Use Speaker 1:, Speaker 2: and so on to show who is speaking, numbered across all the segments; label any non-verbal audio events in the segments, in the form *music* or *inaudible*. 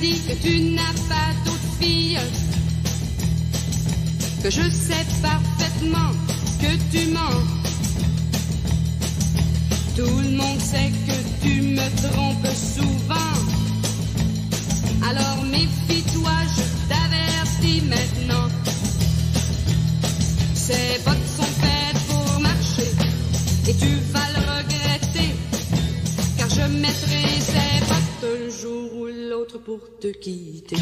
Speaker 1: que tu n'as pas d'autre fille, que je sais parfaitement que tu mens. Tout le monde sait que tu me trompes souvent. Alors méfie-toi, je t'avertis maintenant. Ces bottes sont faites pour marcher et tu vas le regretter. Car je mettrai pour te quitter.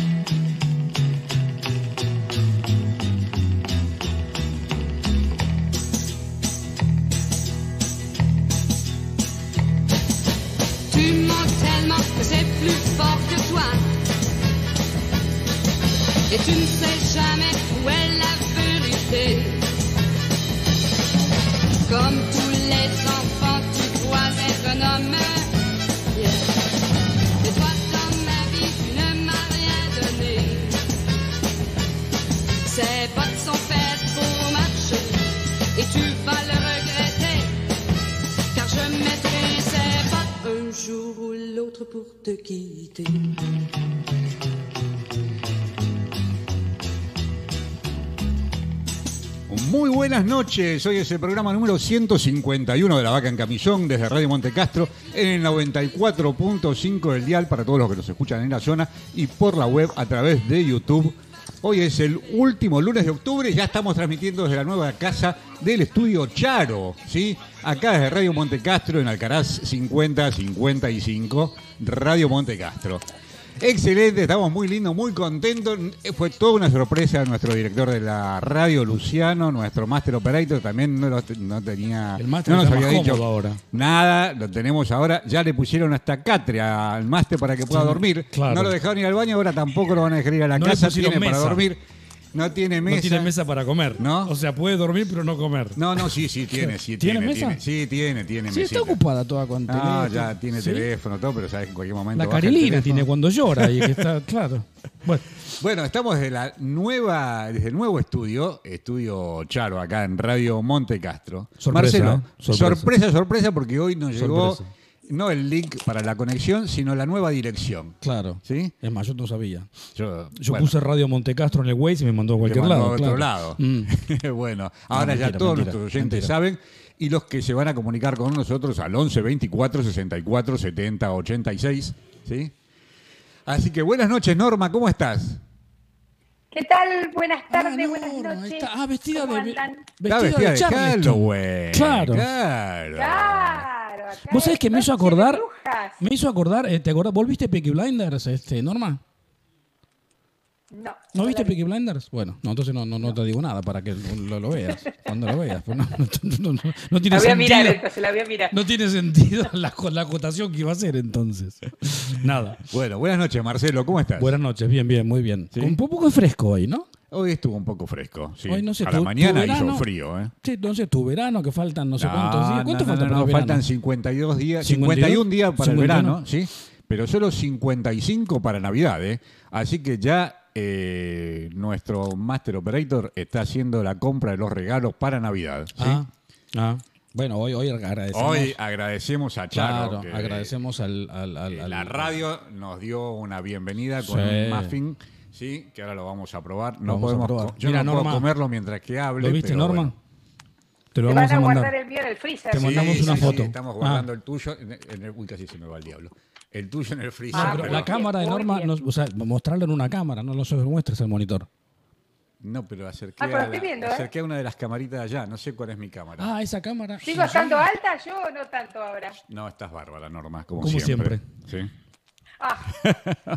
Speaker 1: Tu mens tellement que c'est plus fort que toi. Et tu ne sais jamais où est la vérité. Comme tous les enfants, tu crois être un homme. Pour.
Speaker 2: Muy buenas noches, hoy es el programa número 151 de La Vaca en Camisón desde Radio Monte Castro en el 94.5 del dial para todos los que nos escuchan en la zona y por la web a través de YouTube. Hoy es el último lunes de octubre, ya estamos transmitiendo desde la nueva casa del estudio Charo, ¿sí? Acá desde Radio Monte Castro en Alcaraz 5055, Radio Monte Castro. Excelente, estamos muy lindos, muy contentos. Fue toda una sorpresa nuestro director de la radio, Luciano, nuestro Master Operator, también no, lo- no tenía.
Speaker 3: El
Speaker 2: no nos había dicho
Speaker 3: ahora.
Speaker 2: Nada, lo tenemos ahora. Ya le pusieron hasta catre al máster para que pueda dormir.
Speaker 3: claro.
Speaker 2: No lo dejaron ir al baño, ahora tampoco lo van a dejar ir a la
Speaker 3: No
Speaker 2: casa. Tiene para dormir. No tiene mesa.
Speaker 3: No tiene mesa para comer.
Speaker 2: ¿No?
Speaker 3: O sea, puede dormir pero no comer.
Speaker 2: No, no, sí, sí, tiene, sí,
Speaker 4: ¿Tiene
Speaker 2: tiene.
Speaker 4: mesa?
Speaker 2: tiene. Sí, tiene, tiene
Speaker 4: Sí, está ocupada toda con
Speaker 2: No,
Speaker 4: teléfono.
Speaker 2: ya tiene
Speaker 4: ¿Sí?
Speaker 2: teléfono, todo, pero sabes que en cualquier momento.
Speaker 4: La Carilina tiene cuando llora y que está, claro. Bueno,
Speaker 2: Bueno, estamos desde la nueva, desde el nuevo estudio, estudio Charo, acá en Radio Monte Castro.
Speaker 3: Sorpresa,
Speaker 2: Marcelo,
Speaker 3: ¿eh? Sorpresa.
Speaker 2: sorpresa, sorpresa, porque hoy nos llegó
Speaker 3: Sorpresa.
Speaker 2: No el link para la conexión, sino la nueva dirección.
Speaker 4: claro.
Speaker 2: ¿Sí?
Speaker 4: Es más, yo no sabía.
Speaker 2: Yo,
Speaker 3: Yo
Speaker 2: bueno,
Speaker 3: puse Radio Montecastro en el Waze y me mandó a cualquier
Speaker 2: mandó
Speaker 3: lado.
Speaker 2: a otro
Speaker 3: claro.
Speaker 2: lado.
Speaker 4: Mm. *laughs*
Speaker 2: bueno, ahora ya
Speaker 4: mentira,
Speaker 2: todos
Speaker 4: mentira,
Speaker 2: nuestros oyentes
Speaker 4: mentira.
Speaker 2: saben y los que se van a comunicar con nosotros al 11 24 64 70 86. ¿Sí? Así que buenas noches, Norma, ¿cómo estás?
Speaker 5: ¿Qué tal? Buenas tardes,
Speaker 4: Ah, no,
Speaker 5: buenas noches.
Speaker 4: está. Ah, vestida
Speaker 5: ¿Cómo
Speaker 4: de-
Speaker 5: andan?
Speaker 4: Vestida,
Speaker 2: vestida
Speaker 4: de,
Speaker 2: de
Speaker 4: Charleston. Claro.
Speaker 2: Claro.
Speaker 5: Claro.
Speaker 4: ¿Vos sabés
Speaker 5: es
Speaker 4: que me hizo acordar? Me hizo acordar, eh, ¿te acordás? ¿Volviste Peaky Blinders, este, Norma?
Speaker 5: No.
Speaker 4: ¿No viste. Peaky Blinders? Bueno, no, entonces no, no, no te digo nada para que lo, lo veas. Cuando lo veas. pues no, no, no, no, no tiene
Speaker 5: La voy a mirar,
Speaker 4: sentido.
Speaker 5: entonces la voy a mirar.
Speaker 4: No tiene sentido la, la acotación que iba a hacer entonces. Nada.
Speaker 2: Bueno, buenas noches, Marcelo, ¿cómo estás?
Speaker 4: Buenas noches, bien, bien, muy bien. Un poco fresco hoy, ¿no?
Speaker 2: Hoy estuvo un poco fresco. Sí.
Speaker 4: Hoy no sé,
Speaker 2: a la
Speaker 4: tu-
Speaker 2: mañana
Speaker 4: tu verano-
Speaker 2: hizo frío, ¿eh?
Speaker 4: Sí, entonces tu verano, que faltan no sé
Speaker 2: No,
Speaker 4: cuántos días. ¿Cuánto
Speaker 2: no,
Speaker 4: falta
Speaker 2: no,
Speaker 4: para
Speaker 2: no,
Speaker 4: el verano?
Speaker 2: faltan 52 días,
Speaker 4: 52,
Speaker 2: 51 días para el
Speaker 4: 51.
Speaker 2: verano, ¿sí? Pero solo 55 para Navidad, ¿eh? Así que ya eh, nuestro Master Operator está haciendo la compra de los regalos para Navidad, ¿sí?
Speaker 4: Ah, ah. Bueno, hoy, hoy agradecemos.
Speaker 2: Hoy agradecemos a Charo.
Speaker 4: claro,
Speaker 2: que,
Speaker 4: agradecemos al, al, al- al-
Speaker 2: La radio nos dio una bienvenida con
Speaker 4: Sí.
Speaker 2: un muffin, ¿sí? Que ahora lo vamos a probar. No
Speaker 4: vamos a
Speaker 2: podemos
Speaker 4: probar.
Speaker 2: yo
Speaker 4: Mira,
Speaker 2: no
Speaker 4: Norma,
Speaker 2: puedo comerlo mientras que hable.
Speaker 4: ¿Lo viste,
Speaker 2: pero
Speaker 4: Norma?
Speaker 2: bueno.
Speaker 4: Te lo
Speaker 5: Te
Speaker 4: vamos
Speaker 5: van a
Speaker 4: a
Speaker 5: guardar
Speaker 4: mandar.
Speaker 5: el mío en el freezer.
Speaker 4: Te mandamos
Speaker 2: Sí,
Speaker 4: una
Speaker 2: sí, sí,
Speaker 4: foto.
Speaker 2: estamos
Speaker 4: Ah.
Speaker 2: guardando el tuyo. En el, en el- uy, casi se me va el diablo. El tuyo en el freezer.
Speaker 5: Ah,
Speaker 4: Pero
Speaker 2: pero-
Speaker 4: la cámara de Norma, o sea, mostrarlo en una cámara, no lo muestres al monitor.
Speaker 2: No, pero acerqué,
Speaker 5: Ah, pero
Speaker 2: a,
Speaker 5: estoy
Speaker 2: la-
Speaker 5: viendo, ¿eh?
Speaker 2: acerqué a una de las camaritas allá. No sé cuál es mi cámara.
Speaker 4: Ah, esa cámara.
Speaker 5: ¿Sigo estando alta yo o no tanto ahora?
Speaker 2: No, estás bárbara, Norma, como,
Speaker 4: Como
Speaker 2: siempre. Sí.
Speaker 5: Ah,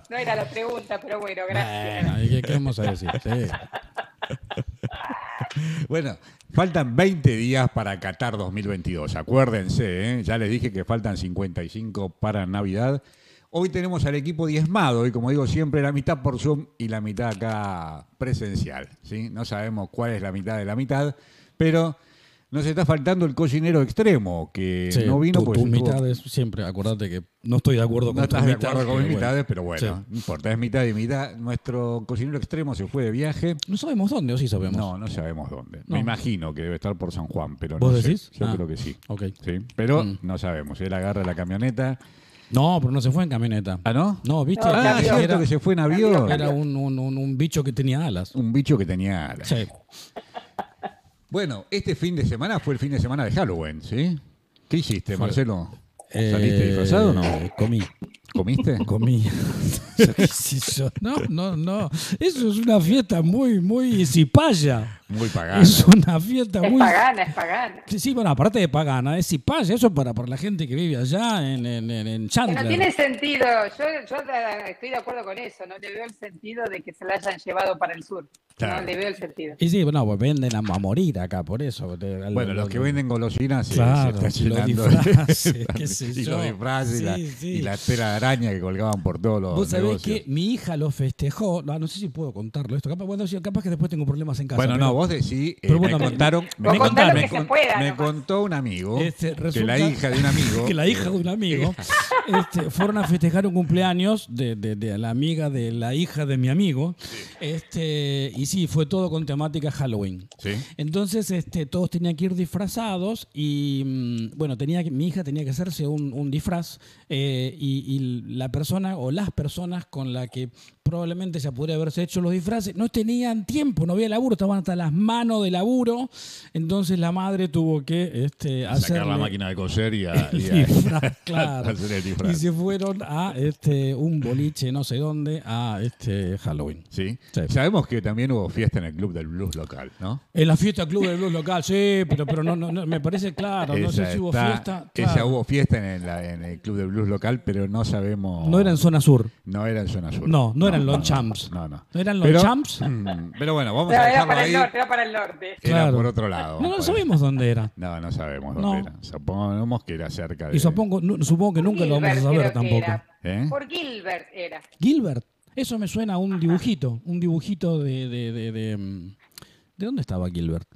Speaker 5: no era la pregunta, pero bueno, gracias.
Speaker 4: Bueno, ¿y ¿qué, qué vamos a decir? *laughs* Sí.
Speaker 2: Bueno, faltan 20 días para Qatar 2022. Acuérdense, ¿eh? ya les dije que faltan 55 para Navidad. Hoy tenemos al equipo diezmado y como digo siempre, la mitad por Zoom y la mitad acá presencial. ¿sí? No sabemos cuál es la mitad de la mitad, pero nos está faltando el cocinero extremo, que
Speaker 4: Sí,
Speaker 2: no vino pues
Speaker 4: tus mitades, siempre, acordate que no estoy de acuerdo
Speaker 2: No
Speaker 4: con tus
Speaker 2: estás de
Speaker 4: mitades,
Speaker 2: acuerdo con mis mitades, pero bueno,
Speaker 4: Sí.
Speaker 2: no importa, es mitad y mitad. Nuestro cocinero extremo se fue de viaje.
Speaker 4: No sabemos dónde, o sí sabemos.
Speaker 2: No, no sabemos dónde.
Speaker 4: No.
Speaker 2: Me imagino que debe estar por San Juan, pero
Speaker 4: ¿Vos
Speaker 2: no sé.
Speaker 4: decís?
Speaker 2: Yo
Speaker 4: Ah,
Speaker 2: creo que sí.
Speaker 4: ok.
Speaker 2: Sí, pero
Speaker 4: Mm.
Speaker 2: no sabemos. Él agarra la camioneta
Speaker 4: No, pero no se fue en camioneta.
Speaker 2: ¿Ah, no?
Speaker 4: No, viste.
Speaker 5: No,
Speaker 2: Ah, cierto que se fue en avión.
Speaker 4: era un, un- un- un bicho que tenía alas.
Speaker 2: Un bicho que tenía alas.
Speaker 4: Sí.
Speaker 2: Bueno, este fin de semana fue el fin de semana de Halloween, ¿sí? ¿Qué hiciste. Marcelo?
Speaker 4: Eh,
Speaker 2: ¿Saliste disfrazado o no?
Speaker 4: Comí.
Speaker 2: ¿Comiste? *laughs*
Speaker 4: Comí. *laughs* No, no, no. Eso es una fiesta muy, muy cipaya.
Speaker 2: Muy pagano.
Speaker 4: Es una fiesta
Speaker 5: Es
Speaker 4: muy.
Speaker 5: pagana, es pagana.
Speaker 4: Sí, sí, bueno, aparte de pagana, es cipaya. Eso es para, para la gente que vive allá en, en, en, Chandler.
Speaker 5: no tiene sentido, yo, yo estoy de acuerdo con eso, no le veo el sentido de que se la hayan llevado para el sur.
Speaker 2: Claro.
Speaker 5: No le veo el sentido.
Speaker 4: Y sí, bueno, pues venden a, a morir acá, por eso. De-
Speaker 2: Bueno,
Speaker 4: lo-
Speaker 2: los que venden golosinas se,
Speaker 4: Claro,
Speaker 2: se están
Speaker 4: los
Speaker 2: llenando.
Speaker 4: disfraces, qué *laughs* sé
Speaker 2: y
Speaker 4: yo.
Speaker 2: los disfraces y, la,
Speaker 4: Sí, sí.
Speaker 2: y la tela que colgaban por todos los
Speaker 4: Vos sabés
Speaker 2: negocios.
Speaker 4: que mi hija lo festejó. No, no sé si puedo contarlo esto. Capaz, bueno, capaz que después tengo problemas en casa.
Speaker 2: Bueno,
Speaker 4: pero-
Speaker 2: no, vos decís, eh,
Speaker 4: pero bueno,
Speaker 2: me
Speaker 4: me-
Speaker 2: contaron,
Speaker 4: me
Speaker 2: me,
Speaker 4: contaron
Speaker 5: se
Speaker 2: con-
Speaker 5: pueda
Speaker 2: me contó un amigo
Speaker 4: Este,
Speaker 2: que la hija de un amigo, *laughs*
Speaker 4: que la hija de un amigo *laughs* este, fueron a festejar un cumpleaños de, de- de la amiga de la hija de mi amigo. Este, y sí, fue todo con temática Halloween.
Speaker 2: Sí.
Speaker 4: Entonces, este, todos tenían que ir disfrazados y, mm, bueno, tenía mi hija tenía que hacerse un, un disfraz eh, y, y la persona o las personas con la que probablemente se podría haberse hecho los disfraces no tenían tiempo, no había laburo, estaban hasta las manos de laburo. Entonces la madre tuvo que este,
Speaker 2: sacar la máquina de coser y, a, *laughs* y a-
Speaker 4: el disfraz, *laughs* claro.
Speaker 2: hacer el
Speaker 4: Y se fueron a este, un boliche, no sé dónde, a este Halloween.
Speaker 2: ¿Sí?
Speaker 4: Sí.
Speaker 2: Sabemos que también hubo fiesta en el club del blues local, ¿no?
Speaker 4: En la fiesta Club del Blues local, sí, pero, pero no, no, no, me parece claro, no sé si hubo
Speaker 2: está-
Speaker 4: fiesta.
Speaker 2: Esa hubo fiesta en el, en el club del blues local, pero no sabemos.
Speaker 4: No era en zona sur.
Speaker 2: No era en zona sur.
Speaker 4: No, no eran los
Speaker 2: no,
Speaker 4: champs.
Speaker 2: No, no.
Speaker 4: ¿No eran los
Speaker 2: Pero-
Speaker 4: champs? *laughs*
Speaker 2: Pero bueno, vamos
Speaker 5: Pero
Speaker 2: a
Speaker 5: era
Speaker 2: dejarlo
Speaker 5: para el
Speaker 2: ahí.
Speaker 5: norte, era para el norte.
Speaker 2: Era
Speaker 4: Claro.
Speaker 2: por otro lado.
Speaker 4: No, no
Speaker 2: Bueno.
Speaker 4: sabemos dónde era.
Speaker 2: No, no sabemos
Speaker 4: No.
Speaker 2: dónde era. Supongamos que era cerca de.
Speaker 4: Y supongo, supongo que nunca lo vamos a saber tampoco.
Speaker 5: era.
Speaker 2: ¿Eh?
Speaker 5: Por Gilbert era.
Speaker 4: Gilbert, eso me suena a un dibujito. Un dibujito de. ¿De, de, de, mm, ¿de dónde estaba Gilbert?